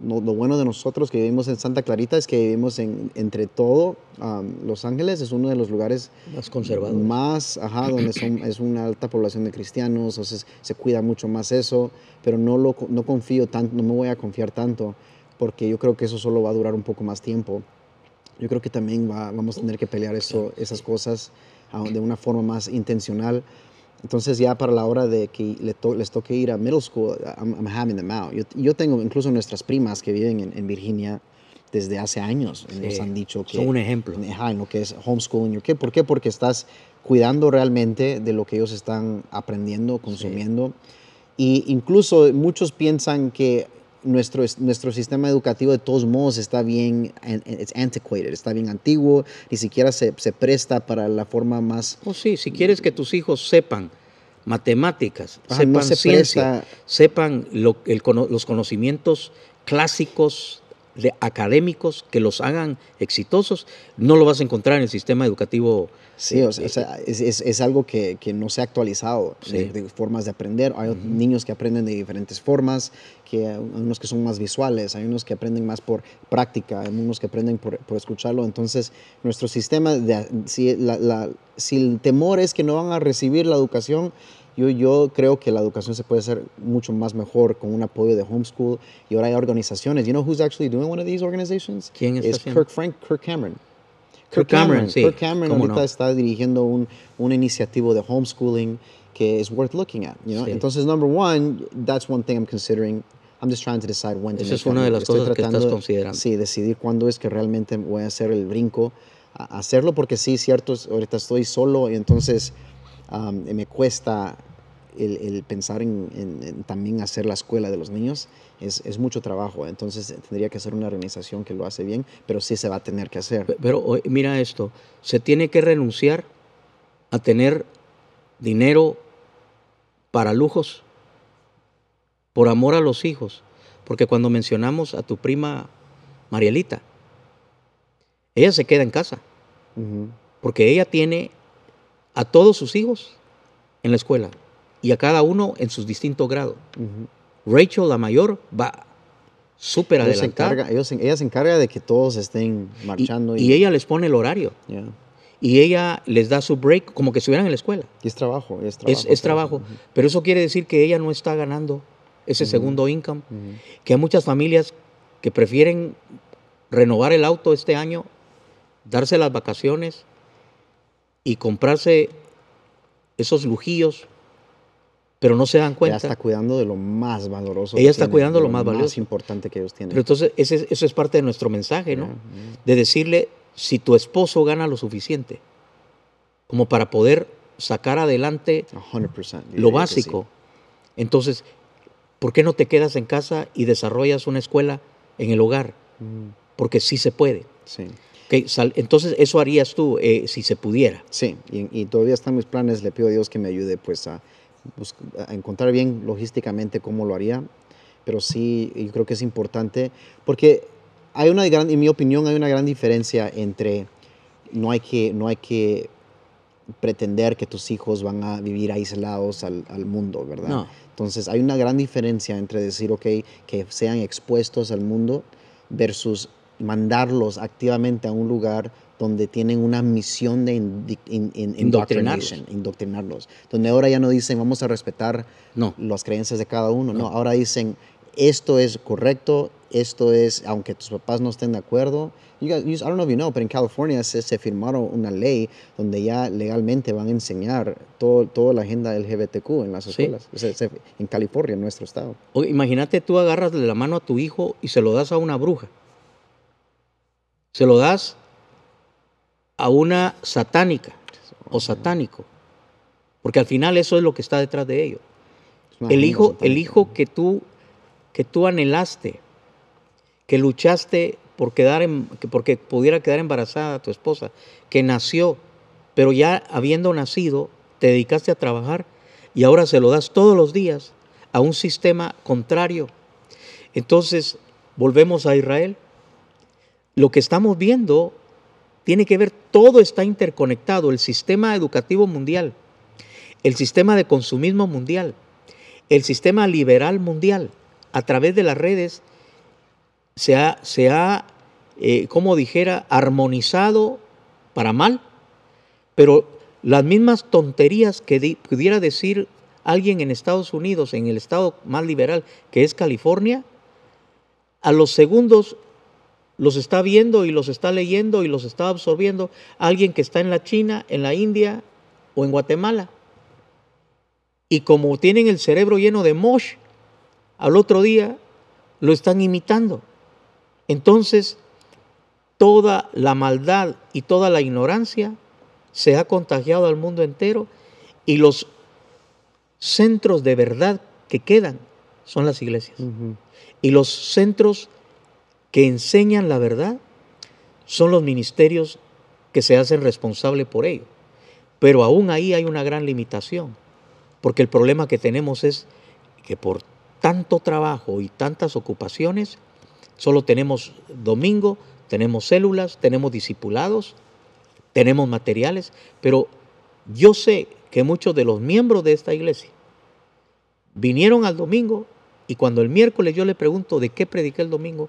No- lo bueno de nosotros que vivimos en Santa Clarita es que vivimos en, entre todo. um, Los Ángeles es uno de los lugares Más conservador. más, ajá, donde son, [clears throat] es una alta población de cristianos, entonces se cuida mucho más eso, pero no, lo, no confío tanto, no me voy a confiar tanto, porque yo creo que eso solo va a durar un poco más tiempo. Yo creo que también va- vamos a tener que pelear eso, esas cosas ah, de una forma más intencional. Entonces ya para la hora de que to- les toque ir a middle school, I'm, I'm having them out. Yo, yo tengo incluso nuestras primas que viven en, en Virginia desde hace años, nos Sí, han dicho que... son un ejemplo. Ajá, en lo que es homeschooling. ¿Qué? ¿Por qué? Porque estás cuidando realmente de lo que ellos están aprendiendo, consumiendo. Y incluso muchos piensan que nuestro, es- nuestro sistema educativo de todos modos está bien, it's antiquated, está bien antiguo, ni siquiera se, se presta para la forma más... Oh, sí, si quieres que tus hijos sepan matemáticas, sepan no se ciencia, presta- sepan lo- el cono- los conocimientos clásicos de académicos que los hagan exitosos, no lo vas a encontrar en el sistema educativo. Sí, o sea, o sea, es, es- es algo que, que no se ha actualizado Sí. de, de formas de aprender. Hay niños que aprenden de diferentes formas, que hay unos que son más visuales, hay unos que aprenden más por práctica, hay unos que aprenden por, por escucharlo. Entonces, nuestro sistema, de, si, la- la- si el temor es que no van a recibir la educación, yo, yo creo que la educación se puede hacer mucho más mejor con un apoyo de homeschool. Y ahora hay organizaciones. You know who's actually doing one of these organizations? ¿Quién está Es haciendo? Kirk Frank, Kirk Cameron. Kirk Cameron, sí, Kirk Cameron ahorita no. está dirigiendo un, una iniciativa de homeschooling que es worth looking at. You know? Sí. Entonces, number one, that's one thing I'm considering. I'm just trying to decide when to es una de las Estoy cosas que estás tratando de- considerando. Sí, decidir cuándo es que realmente voy a hacer el brinco a hacerlo, porque sí, cierto, ahorita estoy solo y entonces um, me cuesta el, el pensar en, en- en también hacer la escuela de los niños. Es, es mucho trabajo, entonces tendría que ser una organización que lo hace bien, pero sí se va a tener que hacer. Pe- Pero oye, mira esto, se tiene que renunciar a tener dinero para lujos por amor a los hijos, porque cuando mencionamos a tu prima Marielita, ella se queda en casa, porque ella tiene a todos sus hijos en la escuela y a cada uno en sus distintos grados. Rachel, la mayor, va súper adelantada. ellos ella se encarga de que todos estén Y, marchando. y ella les pone el horario. Y ella les da su break como que estuvieran en la escuela. Y es trabajo, es trabajo. Es, trabajo. Pero eso quiere decir que ella no está ganando ese segundo income. Que hay muchas familias que prefieren renovar el auto este año, darse las vacaciones y comprarse esos lujillos, pero no se dan Ella cuenta. está cuidando de lo más valoroso. Ella que está cuidando de lo más valioso. importante que ellos tienen. Pero entonces ese- eso es parte de nuestro mensaje, ¿no? De decirle, si tu esposo gana lo suficiente como para poder sacar adelante 100%. yo lo sí. básico, entonces, ¿por qué no te quedas en casa y desarrollas una escuela en el hogar? Mm, Porque sí se puede. Sí. Ok, sal- Entonces, eso harías tú eh, si se pudiera. Sí, y, y todavía están mis planes. Le pido a Dios que me ayude pues a, a encontrar bien logísticamente cómo lo haría. Pero sí, yo creo que es importante porque hay una gran, en mi opinión, hay una gran diferencia entre no hay que, no hay que pretender que tus hijos van a vivir aislados al, al mundo, ¿verdad? No. Entonces hay una gran diferencia entre decir, ok, que sean expuestos al mundo versus mandarlos activamente a un lugar donde tienen una misión de indi- in- in- Indoctrinarlos. indoctrinarlos. Donde ahora ya no dicen vamos a respetar No. las creencias de cada uno, no, ahora dicen esto es correcto, esto es, aunque tus papás no estén de acuerdo. You guys- you- I don't know if you know, pero en California se, se firmaron una ley donde ya legalmente van a enseñar todo, toda la agenda LGBTQ en las Sí. escuelas. Se- se- en California, en nuestro estado. O imagínate tú agarras de la mano a tu hijo y se lo das a una bruja. Se lo das a una satánica o satánico. Porque al final eso es lo que está detrás de ello. El hijo, el hijo que tú, que tú anhelaste, que luchaste por quedar en- que porque pudiera quedar embarazada tu esposa, que nació, pero ya habiendo nacido, te dedicaste a trabajar y ahora se lo das todos los días a un sistema contrario. Entonces, volvemos a Israel. Lo que estamos viendo tiene que ver, todo está interconectado, el sistema educativo mundial, el sistema de consumismo mundial, el sistema liberal mundial, a través de las redes, se ha, se ha eh, como dijera, armonizado para mal, pero las mismas tonterías que di- pudiera decir alguien en Estados Unidos, en el estado más liberal que es California, a los segundos los está viendo y los está leyendo y los está absorbiendo alguien que está en la China, en la India o en Guatemala. Y como tienen el cerebro lleno de mosh, al otro día lo están imitando. Entonces, toda la maldad y toda la ignorancia se ha contagiado al mundo entero y los centros de verdad que quedan son las iglesias. Y los centros que enseñan la verdad son los ministerios que se hacen responsables por ello. Pero aún ahí hay una gran limitación, porque el problema que tenemos es que por tanto trabajo y tantas ocupaciones, solo tenemos domingo, tenemos células, tenemos discipulados, tenemos materiales, pero yo sé que muchos de los miembros de esta iglesia vinieron al domingo y cuando el miércoles yo le pregunto de qué prediqué el domingo,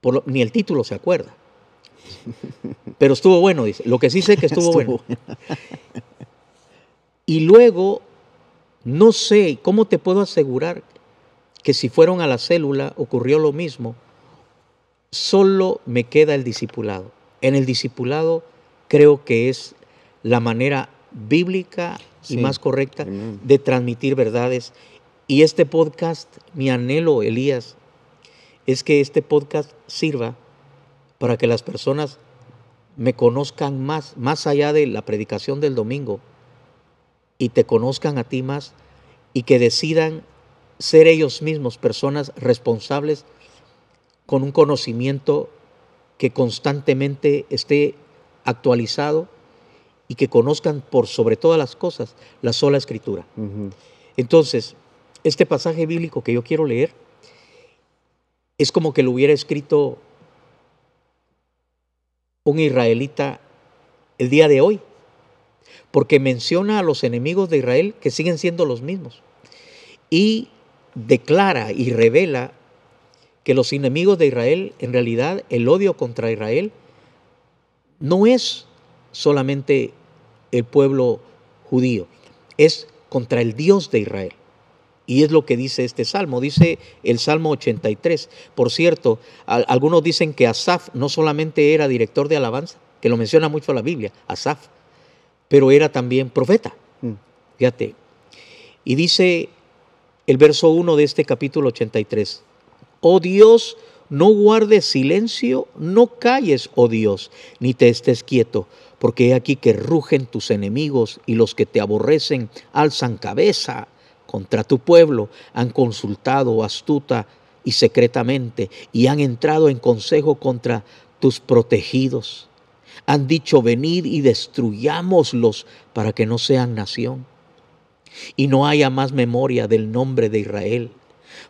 por lo- ni el título se acuerda. [laughs] Pero estuvo bueno, dice. Lo que sí sé que estuvo, Estuvo bueno. Y luego, no sé, ¿cómo te puedo asegurar que si fueron a la célula ocurrió lo mismo? Solo me queda el discipulado. En el discipulado creo que es la manera bíblica y Sí. más correcta Amén. de transmitir verdades. Y este podcast, mi anhelo, Elías, es que este podcast sirva para que las personas me conozcan más, más allá de la predicación del domingo, y te conozcan a ti más, y que decidan ser ellos mismos personas responsables con un conocimiento que constantemente esté actualizado y que conozcan por sobre todas las cosas la sola escritura. Entonces, este pasaje bíblico que yo quiero leer es como que lo hubiera escrito un israelita el día de hoy, porque menciona a los enemigos de Israel que siguen siendo los mismos y declara y revela que los enemigos de Israel, en realidad el odio contra Israel, no es solamente el pueblo judío, es contra el Dios de Israel. Y es lo que dice este salmo, dice el Salmo 83. Por cierto, algunos dicen que Asaf no solamente era director de alabanza, que lo menciona mucho la Biblia, Asaf, pero era también profeta. Mm. Fíjate. Y dice el verso 1 de este capítulo 83, Oh Dios, no guardes silencio, no calles, oh Dios, ni te estés quieto, porque he aquí que rugen tus enemigos y los que te aborrecen alzan cabeza contra tu pueblo, han consultado astuta y secretamente y han entrado en consejo contra tus protegidos. Han dicho, venid y destruyámoslos para que no sean nación. Y no haya más memoria del nombre de Israel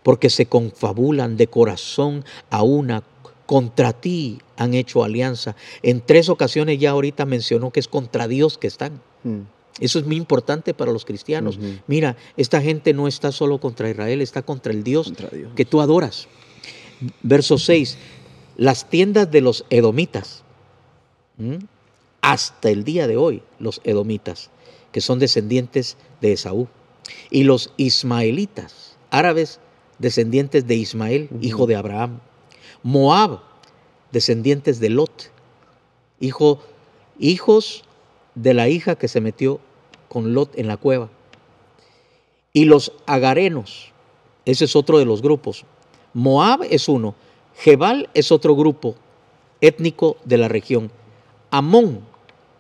porque se confabulan de corazón a una contra ti han hecho alianza. En tres ocasiones ya ahorita mencionó que es contra Dios que están. Mm. Eso es muy importante para los cristianos. Mira, esta gente no está solo contra Israel, está contra el Dios, que tú adoras. Verso 6, las tiendas de los edomitas, hasta el día de hoy, los edomitas, que son descendientes de Esaú, y los ismaelitas, árabes descendientes de Ismael, hijo de Abraham. Moab, descendientes de Lot, hijo, hijos de la hija que se metió con Lot en la cueva. Y los agarenos, ese es otro de los grupos. Moab es uno, Jebal es otro grupo étnico de la región. Amón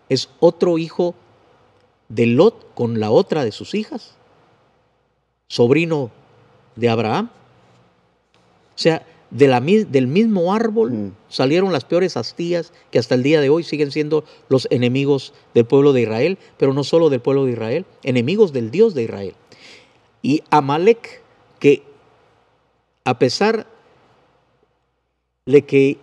es otro hijo de Lot con la otra de sus hijas, sobrino de Abraham. O sea, de la, del mismo árbol mm. salieron las peores astías que hasta el día de hoy siguen siendo los enemigos del pueblo de Israel, pero no solo del pueblo de Israel, enemigos del Dios de Israel. Y Amalek, que a pesar de que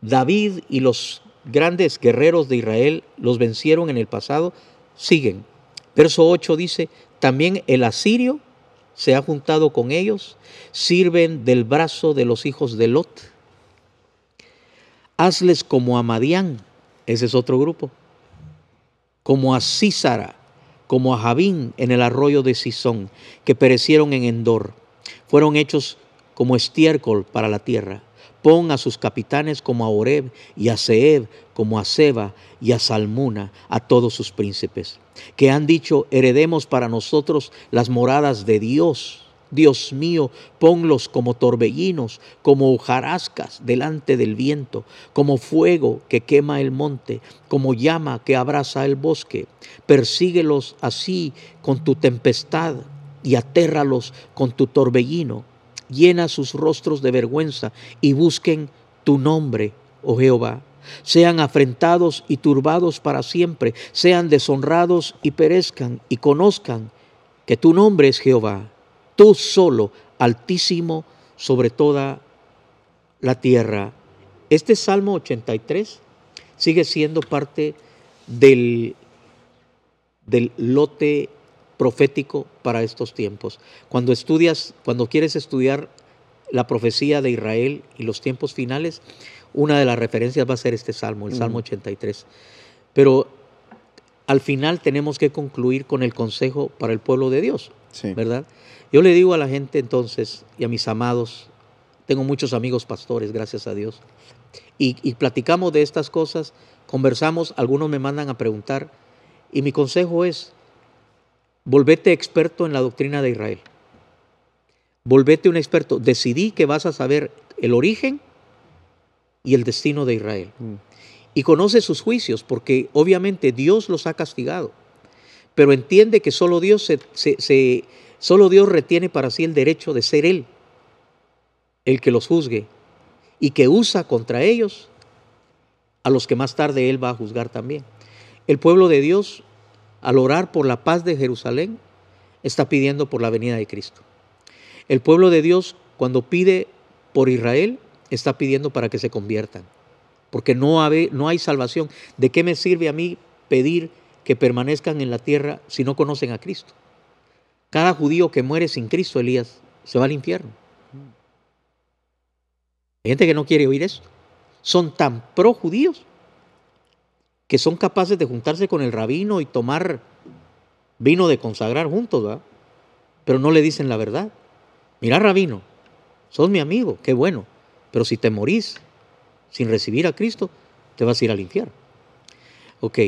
David y los grandes guerreros de Israel los vencieron en el pasado, siguen. Verso 8 dice, también el asirio se ha juntado con ellos, sirven del brazo de los hijos de Lot. Hazles como a Madián, ese es otro grupo, como a Císara, como a Javín en el arroyo de Sison, que perecieron en Endor. Fueron hechos como estiércol para la tierra. Pon a sus capitanes como a Oreb y a Seb como a Seba y a Salmuna, a todos sus príncipes, que han dicho, heredemos para nosotros las moradas de Dios. Dios mío, ponlos como torbellinos, como hojarascas delante del viento, como fuego que quema el monte, como llama que abraza el bosque. Persíguelos así con tu tempestad y atérralos con tu torbellino llena sus rostros de vergüenza y busquen tu nombre, oh Jehová. Sean afrentados y turbados para siempre, sean deshonrados y perezcan y conozcan que tu nombre es Jehová, tú solo, altísimo sobre toda la tierra. Este Salmo 83 sigue siendo parte del, del lote profético para estos tiempos. Cuando estudias, cuando quieres estudiar la profecía de Israel y los tiempos finales, una de las referencias va a ser este salmo, el Salmo 83. Pero al final tenemos que concluir con el consejo para el pueblo de Dios, ¿verdad? Yo le digo a la gente entonces y a mis amados, tengo muchos amigos pastores, gracias a Dios, y, y platicamos de estas cosas, conversamos, algunos me mandan a preguntar, y mi consejo es, Volvete experto en la doctrina de Israel. Volvete un experto. Decidí que vas a saber el origen y el destino de Israel. Mm. Y conoce sus juicios, porque obviamente Dios los ha castigado. Pero entiende que solo Dios, se, solo Dios retiene para sí el derecho de ser Él el que los juzgue y que usa contra ellos a los que más tarde Él va a juzgar también. El pueblo de Dios al orar por la paz de Jerusalén, está pidiendo por la venida de Cristo. El pueblo de Dios, cuando pide por Israel, está pidiendo para que se conviertan. Porque no, hay salvación. ¿De qué me sirve a mí pedir que permanezcan en la tierra si no conocen a Cristo? Cada judío que muere sin Cristo, Elías, se va al infierno. Hay gente que no quiere oír eso. Son tan pro judíos que son capaces de juntarse con el rabino y tomar vino de consagrar juntos, ¿verdad? Pero no le dicen la verdad. Mira, rabino, sos mi amigo, qué bueno. Pero si te morís sin recibir a Cristo, te vas a ir al infierno. Ok,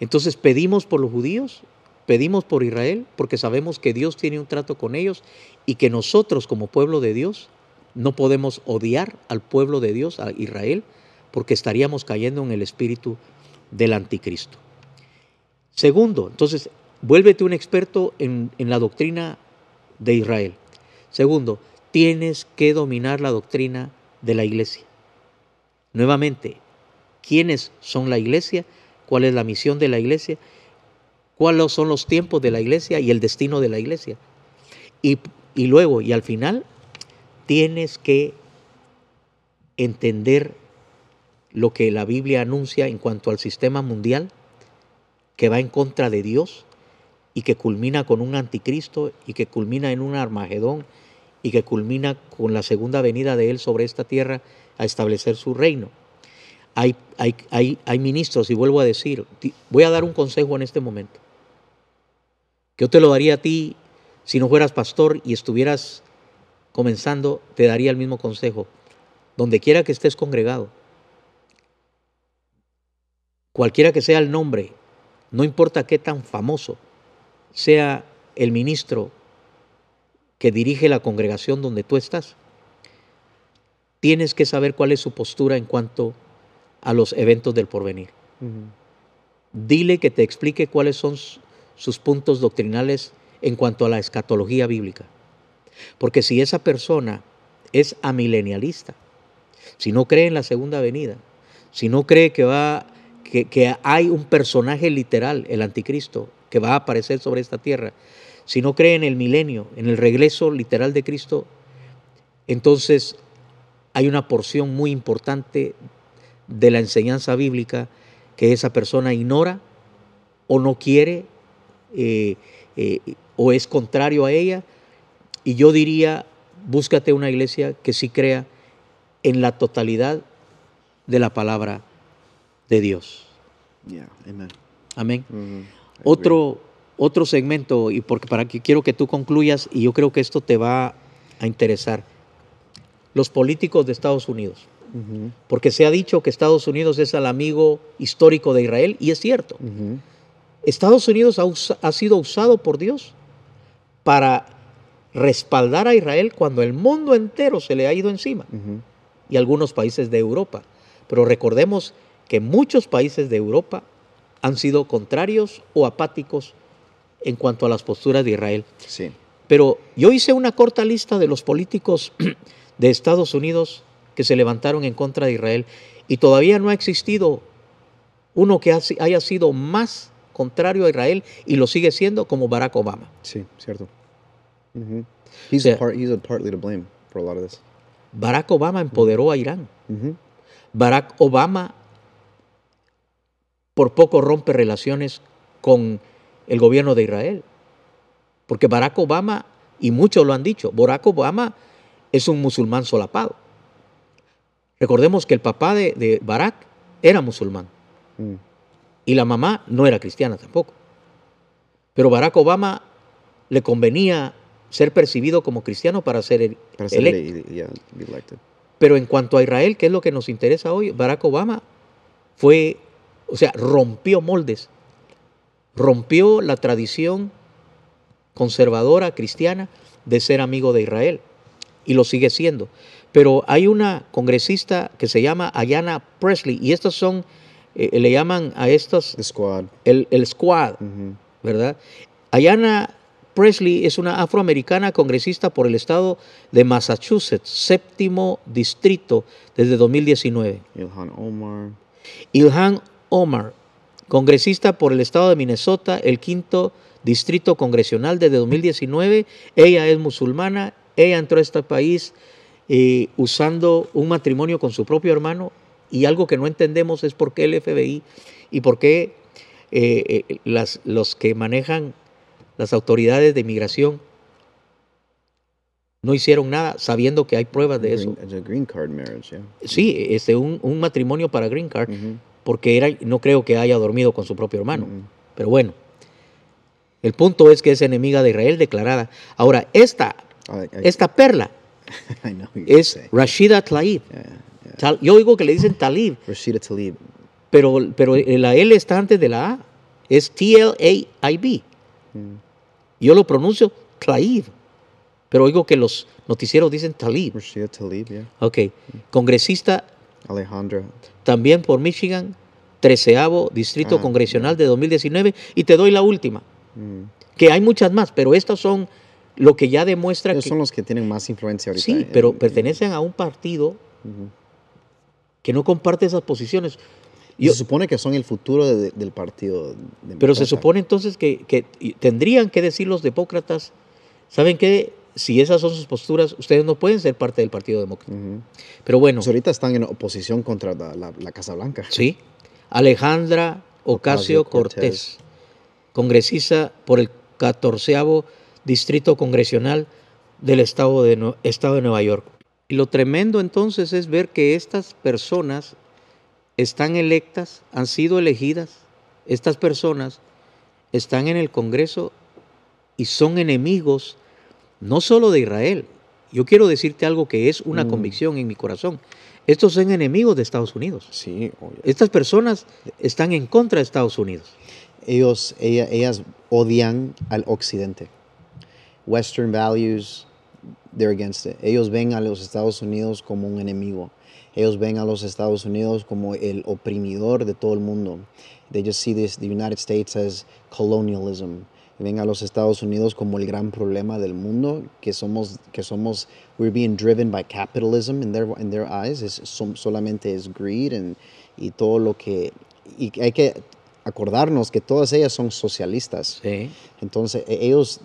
entonces pedimos por los judíos, pedimos por Israel, porque sabemos que Dios tiene un trato con ellos y que nosotros como pueblo de Dios no podemos odiar al pueblo de Dios, a Israel, porque estaríamos cayendo en el espíritu del anticristo. Segundo, entonces, vuélvete un experto en, en la doctrina de Israel. Segundo, tienes que dominar la doctrina de la iglesia. Nuevamente, ¿quiénes son la iglesia? ¿Cuál es la misión de la iglesia? ¿Cuáles son los tiempos de la iglesia y el destino de la iglesia? Y, y luego, y al final, tienes que entender lo que la Biblia anuncia en cuanto al sistema mundial, que va en contra de Dios y que culmina con un anticristo y que culmina en un Armagedón y que culmina con la segunda venida de Él sobre esta tierra a establecer su reino. Hay, hay, hay, hay ministros, y vuelvo a decir, voy a dar un consejo en este momento, yo te lo daría a ti si no fueras pastor y estuvieras comenzando, te daría el mismo consejo. Donde quiera que estés congregado, cualquiera que sea el nombre, no importa qué tan famoso sea el ministro que dirige la congregación donde tú estás, tienes que saber cuál es su postura en cuanto a los eventos del porvenir. Dile que te explique cuáles son sus puntos doctrinales en cuanto a la escatología bíblica. Porque si esa persona es amilenialista, si no cree en la segunda venida, si no cree que va que, hay un personaje literal, el anticristo, que va a aparecer sobre esta tierra, si no cree en el milenio, en el regreso literal de Cristo, entonces hay una porción muy importante de la enseñanza bíblica que esa persona ignora o no quiere eh, eh, o es contrario a ella. Y yo diría, búscate una iglesia que sí crea en la totalidad de la palabra de Dios. Yeah, amen. Amén. Mhm. I Otro, otro segmento, y porque para que quiero que tú concluyas, y yo creo que esto te va a interesar. Los políticos de Estados Unidos. Mhm. Porque se ha dicho que Estados Unidos es el amigo histórico de Israel, y es cierto. Mhm. Estados Unidos ha, ha sido usado por Dios para respaldar a Israel cuando el mundo entero se le ha ido encima y algunos países de Europa. Pero recordemos que muchos países de Europa han sido contrarios o apáticos en cuanto a las posturas de Israel. Sí. Pero yo hice una corta lista de los políticos [clears throat] de Estados Unidos que se levantaron en contra de Israel y todavía no ha existido uno que haya sido más contrario a Israel y lo sigue siendo como Barack Obama. Sí, cierto. He's sea- part, he's partly to blame for a lot of this. Barack Obama empoderó a Irán. Mhm. Barack Obama por poco rompe relaciones con el gobierno de Israel. Porque Barack Obama, y muchos lo han dicho, Barack Obama es un musulmán solapado. Recordemos que el papá de, de Barack era musulmán Mm. y la mamá no era cristiana tampoco. Pero Barack Obama le convenía ser percibido como cristiano para ser el, Para ser electo. yeah, elected. Pero en cuanto a Israel, que es lo que nos interesa hoy, Barack Obama fue, o sea, rompió moldes, rompió la tradición conservadora cristiana de ser amigo de Israel y lo sigue siendo. Pero hay una congresista que se llama Ayanna Presley y estos son, eh, le llaman a squad. el, el squad. ¿verdad? Ayanna Presley es una afroamericana congresista por el estado de Massachusetts, séptimo distrito desde 2019. Ilhan Omar. Ilhan Omar, congresista por el estado de Minnesota, el quinto distrito congresional desde 2019. Ella es musulmana ella entró a este país eh, usando un matrimonio con su propio hermano y algo que no entendemos es por qué el FBI y por qué eh, eh, las, los que manejan las autoridades de inmigración no hicieron nada sabiendo que hay pruebas de eso. Green, it's a green card marriage, yeah. Sí, este, un, un matrimonio para Green Card, porque era, no creo que haya dormido con su propio hermano. Pero bueno, el punto es que es enemiga de Israel declarada. Ahora, esta, I- I- esta perla [laughs] es. Rashida Tlaib. Tal- Yo oigo que le dicen Talib, Rashida Tlaib. pero, pero la L está antes de la A. Es T-L-A-I-B. Yo lo pronuncio Tlaib, pero oigo que los noticieros dicen Talib. Rashida Tlaib, yeah. Ok, congresista Alejandra. también por Michigan, treceavo distrito Ah, congresional de 2019. Y te doy la última, que hay muchas más, pero estas son lo que ya demuestra Ellos que... son los que tienen más influencia ahorita. Sí, pero en- pertenecen a un partido que no comparte esas posiciones. Yo- se supone que son el futuro de- del partido. pero se supone entonces que, que tendrían que decir los demócratas, ¿saben qué? Si esas son sus posturas, ustedes no pueden ser parte del Partido Demócrata. Pero bueno, Pues ahorita están en oposición contra la, la- la Casa Blanca. sí. Alejandra Ocasio. Cortés, congresista por el catorceavo distrito congresional del estado de, estado de Nueva York. Y lo tremendo entonces es ver que estas personas están electas, han sido elegidas, estas personas están en el Congreso y son enemigos no solo de Israel. Yo quiero decirte algo que es una convicción en mi corazón. Estos son enemigos de Estados Unidos. Sí. Estas personas están en contra de Estados Unidos. ellos, ella- ellas odian al occidente. Western values, they're against it. Ellos ven a los Estados Unidos como un enemigo. Ellos ven a los Estados Unidos como el oprimidor de todo el mundo. They just see this, the United States as colonialism. Ven a los Estados Unidos como el gran problema del mundo, que somos, que somos, we're being driven by capitalism in their, in their eyes. Es, som- solamente es greed and- y todo lo que, y hay que acordarnos que todas ellas son socialistas. Sí. Entonces, e- ellos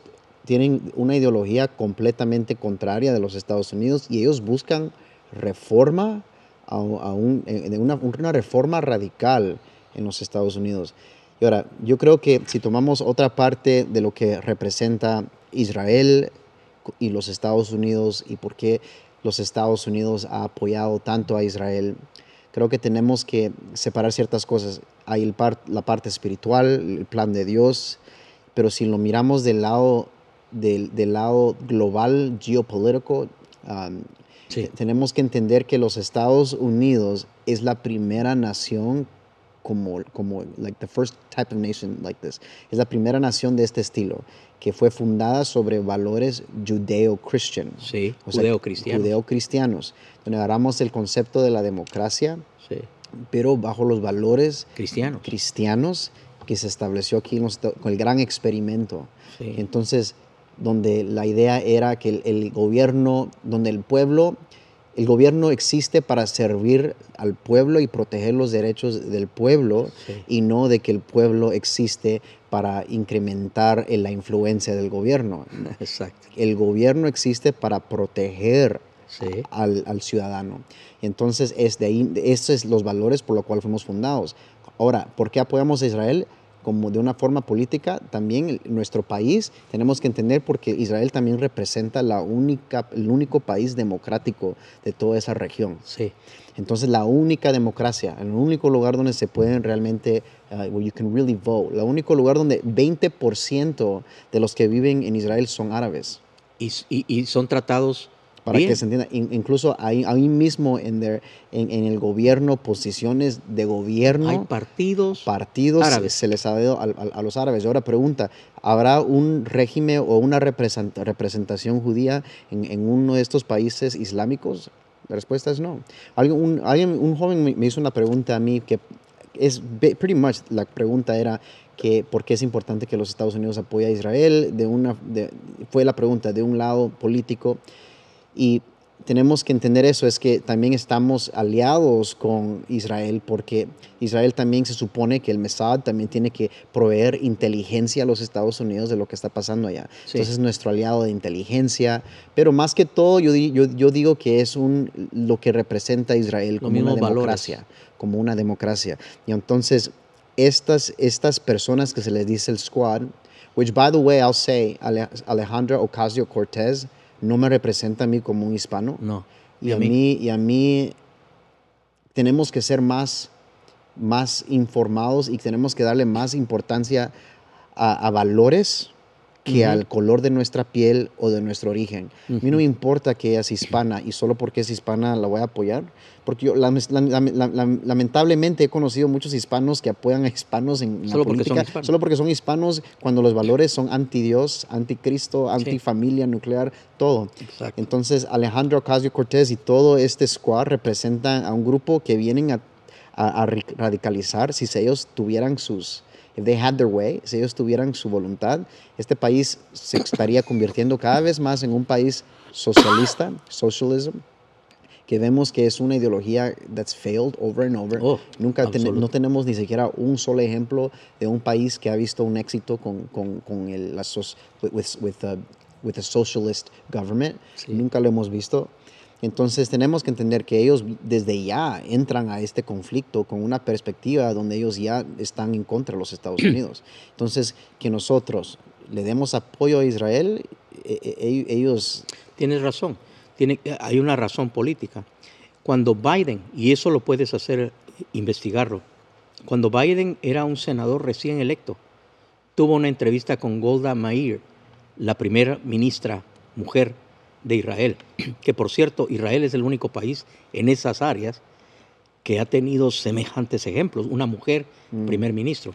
tienen una ideología completamente contraria de los Estados Unidos y ellos buscan reforma, a, a un- una, una reforma radical en los Estados Unidos. Y ahora, yo creo que si tomamos otra parte de lo que representa Israel y los Estados Unidos y por qué los Estados Unidos ha apoyado tanto a Israel, creo que tenemos que separar ciertas cosas. Hay el par- la parte espiritual, el plan de Dios, pero si lo miramos del lado, del, del lado global, geopolítico, um, Sí. tenemos que entender que los Estados Unidos es la primera nación como, como like the first type of nation like this. Es la primera nación de este estilo que fue fundada sobre valores judeo-christian. Sí, O sea, judeo-cristianos. judeo-cristianos, donde agarramos el concepto de la democracia, Sí. pero bajo los valores Cristianos. cristianos que se estableció aquí con el gran experimento. Sí. Entonces, donde la idea era que el, el gobierno, donde el pueblo, el gobierno existe para servir al pueblo y proteger los derechos del pueblo Sí. y no de que el pueblo existe para incrementar en la influencia del gobierno. Exacto. El gobierno existe para proteger Sí. al, al ciudadano. Entonces, es de ahí, esos son los valores por los cuales fuimos fundados. Ahora, ¿por qué apoyamos a Israel? Como de una forma política, también el- nuestro país tenemos que entender porque Israel también representa la única, el único país democrático de toda esa región. Sí. Entonces, la única democracia, el único lugar donde se pueden realmente, uh, where you can really vote, el único lugar donde 20% de los que viven en Israel son árabes Y, y- y son tratados para bien. que se entienda. In- incluso ahí, ahí mismo en, their- en, en el gobierno, posiciones de gobierno, Hay partidos. partidos árabes. se les ha dado al- al- a, los árabes. Y ahora pregunta, ¿habrá un régimen o una represent- representación judía en, en uno de estos países islámicos? La respuesta es no. Alguien, un, alguien- un joven me, hizo una pregunta a mí que es pretty much la pregunta era que por qué es importante que los Estados Unidos apoye a Israel. De una, de- fue la pregunta de un lado político y tenemos que entender eso, es que también estamos aliados con Israel porque Israel también se supone que el Mossad también tiene que proveer inteligencia a los Estados Unidos de lo que está pasando allá. Sí. Entonces es nuestro aliado de inteligencia, pero más que todo yo, yo, yo digo que es un, lo que representa a Israel como una mismos valores. democracia, como una democracia. Y entonces estas, estas personas que se les dice el squad, which by the way I'll say Ale- Alejandra Ocasio Cortez no me representa a mí como un hispano. No. Y a mí, y a mí tenemos que ser más, más informados y tenemos que darle más importancia a, a valores que al color de nuestra piel o de nuestro origen. A mí no me importa que ella es hispana y solo porque es hispana la voy a apoyar, porque yo lam- lam- lam- lam- lam- lamentablemente he conocido muchos hispanos que apoyan a hispanos en la Solo porque son política, solo porque son hispanos cuando los valores son anti-Dios, anti-Cristo, anti-familia nuclear, todo. Exacto. Entonces, Alejandro Ocasio Cortés y todo este squad representan a un grupo que vienen a, a- a ri- radicalizar. Si ellos tuvieran sus, if they had their way, si ellos tuvieran su voluntad, este país se estaría convirtiendo cada vez más en un país socialista, socialism, que vemos que es una ideología that's failed over and over. Oh, Nunca ten- no tenemos ni siquiera un solo ejemplo de un país que ha visto un éxito con, con, con el, la with, with, with, a, with a socialist government. Sí. Nunca lo hemos visto. Entonces tenemos que entender que ellos desde ya entran a este conflicto con una perspectiva donde ellos ya están en contra de los Estados [clears throat] Unidos. Entonces, que nosotros le demos apoyo a Israel, e- e- ellos... Tienes razón. Tiene, hay una razón política. Cuando Biden, y eso lo puedes hacer, investigarlo, cuando Biden era un senador recién electo, tuvo una entrevista con Golda Meir, la primera ministra mujer de Israel, [clears throat] que por cierto, Israel es el único país en esas áreas que ha tenido semejantes ejemplos, una mujer primer ministro.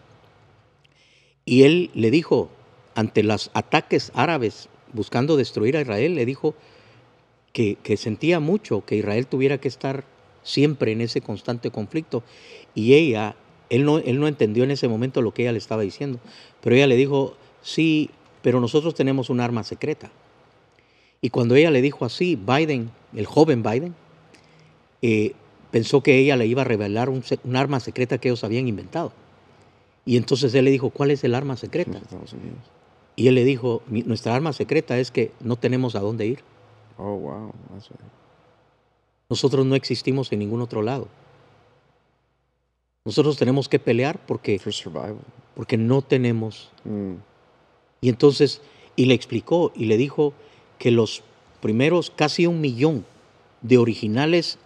Y él le dijo, ante los ataques árabes buscando destruir a Israel, le dijo que, que sentía mucho que Israel tuviera que estar siempre en ese constante conflicto. Y ella, él no, él no entendió en ese momento lo que ella le estaba diciendo, pero ella le dijo, sí, pero nosotros tenemos un arma secreta. Y cuando ella le dijo así, Biden, el joven Biden, eh, pensó que ella le iba a revelar un, arma secreta que ellos habían inventado. Y entonces él le dijo, ¿cuál es el arma secreta? Y él le dijo, "Mi- nuestra arma secreta es que no tenemos a dónde ir. Oh, wow. That's right. Nosotros no existimos en ningún otro lado. Nosotros tenemos que pelear porque, porque no tenemos. Mm. Y entonces, y le explicó y le dijo que los primeros casi un millón de originales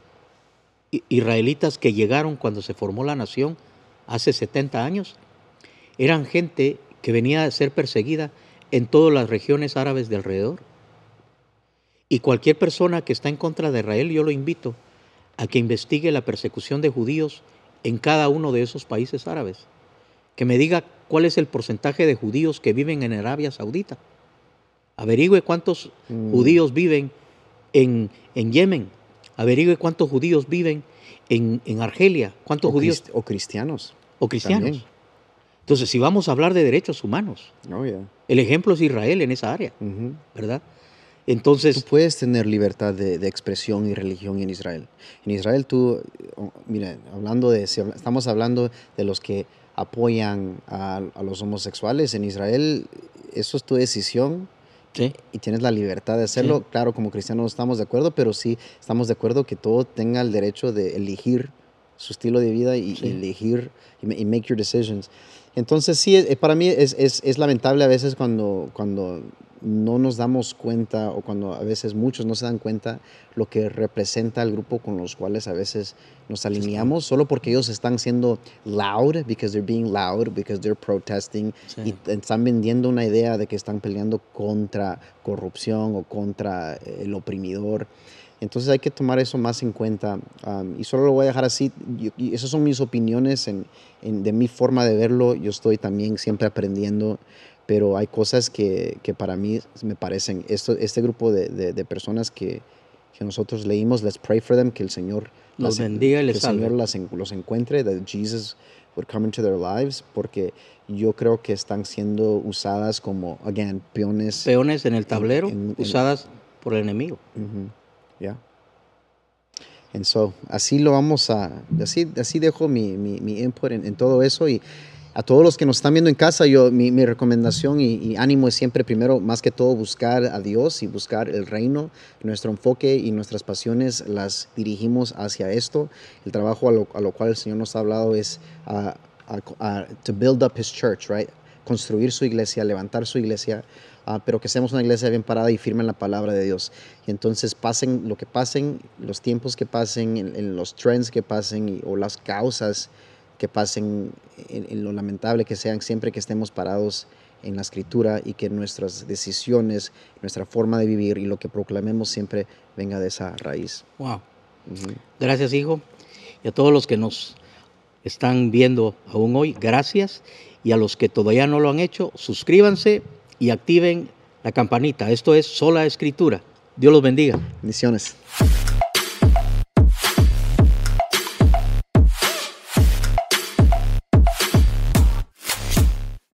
israelitas que llegaron cuando se formó la nación hace 70 años eran gente que venía a ser perseguida en todas las regiones árabes de alrededor. Y cualquier persona que está en contra de Israel, yo lo invito a que investigue la persecución de judíos en cada uno de esos países árabes. Que me diga cuál es el porcentaje de judíos que viven en Arabia Saudita. Averigüe cuántos Mm. judíos viven en, en Yemen. Averigüe cuántos judíos viven en, en Argelia. Cuántos O, judíos crist- o cristianos. o cristianos. también. Entonces, si vamos a hablar de derechos humanos, Oh, yeah. el ejemplo es Israel en esa área. ¿verdad? Tú Entonces, puedes tener libertad de, de expresión y religión en Israel. En Israel tú, oh, mira, hablando de, si estamos hablando de los que apoyan a, a los homosexuales en Israel, eso es tu decisión sí, y tienes la libertad de hacerlo. Sí. Claro, como cristianos no estamos de acuerdo, pero sí estamos de acuerdo que todo tenga el derecho de elegir su estilo de vida y, Sí. y elegir y make your decisions. Entonces sí, eh, para mí es, es, es lamentable a veces cuando, cuando no nos damos cuenta o cuando a veces muchos no se dan cuenta lo que representa el grupo con los cuales a veces nos alineamos solo porque ellos están siendo loud because they're being loud because they're protesting Sí. y están vendiendo una idea de que están peleando contra corrupción o contra eh, el oprimidor. Entonces hay que tomar eso más en cuenta um, y solo lo voy a dejar así. Yo- y esas son mis opiniones en, en- de mi forma de verlo. Yo estoy también siempre aprendiendo, pero hay cosas que, que para mí me parecen. Esto, este grupo de, de- de personas que, que nosotros leímos, let's pray for them, que el Señor Los las- bendiga y que les el salve. Señor las en- los encuentre, that Jesus would come into their lives, porque yo creo que están siendo usadas como, again, peones. peones en el tablero en- en- usadas por el enemigo. Ujú, yeah. And so, así lo vamos a, así, así dejo mi, mi, mi input en, en todo eso y a todos los que nos están viendo en casa, yo, mi, recomendación y, ánimo es siempre primero, más que todo, buscar a Dios y buscar el reino. Nuestro enfoque y nuestras pasiones las dirigimos hacia esto. El trabajo a lo, a lo cual el Señor nos ha hablado es a- to build up His church, right? Construir su iglesia, levantar su iglesia, ah, pero que seamos una iglesia bien parada y firme en la palabra de Dios. Y entonces pasen lo que pasen, los tiempos que pasen, en, los trends que pasen o las causas que pasen, en, en lo lamentable que sean, siempre que estemos parados en la escritura y que nuestras decisiones, nuestra forma de vivir y lo que proclamemos siempre venga de esa raíz. Wow. Gracias, hijo. Y a todos los que nos están viendo aún hoy, gracias. Y a los que todavía no lo han hecho, suscríbanse y activen la campanita. Esto es Sola Escritura. Dios los bendiga. Bendiciones.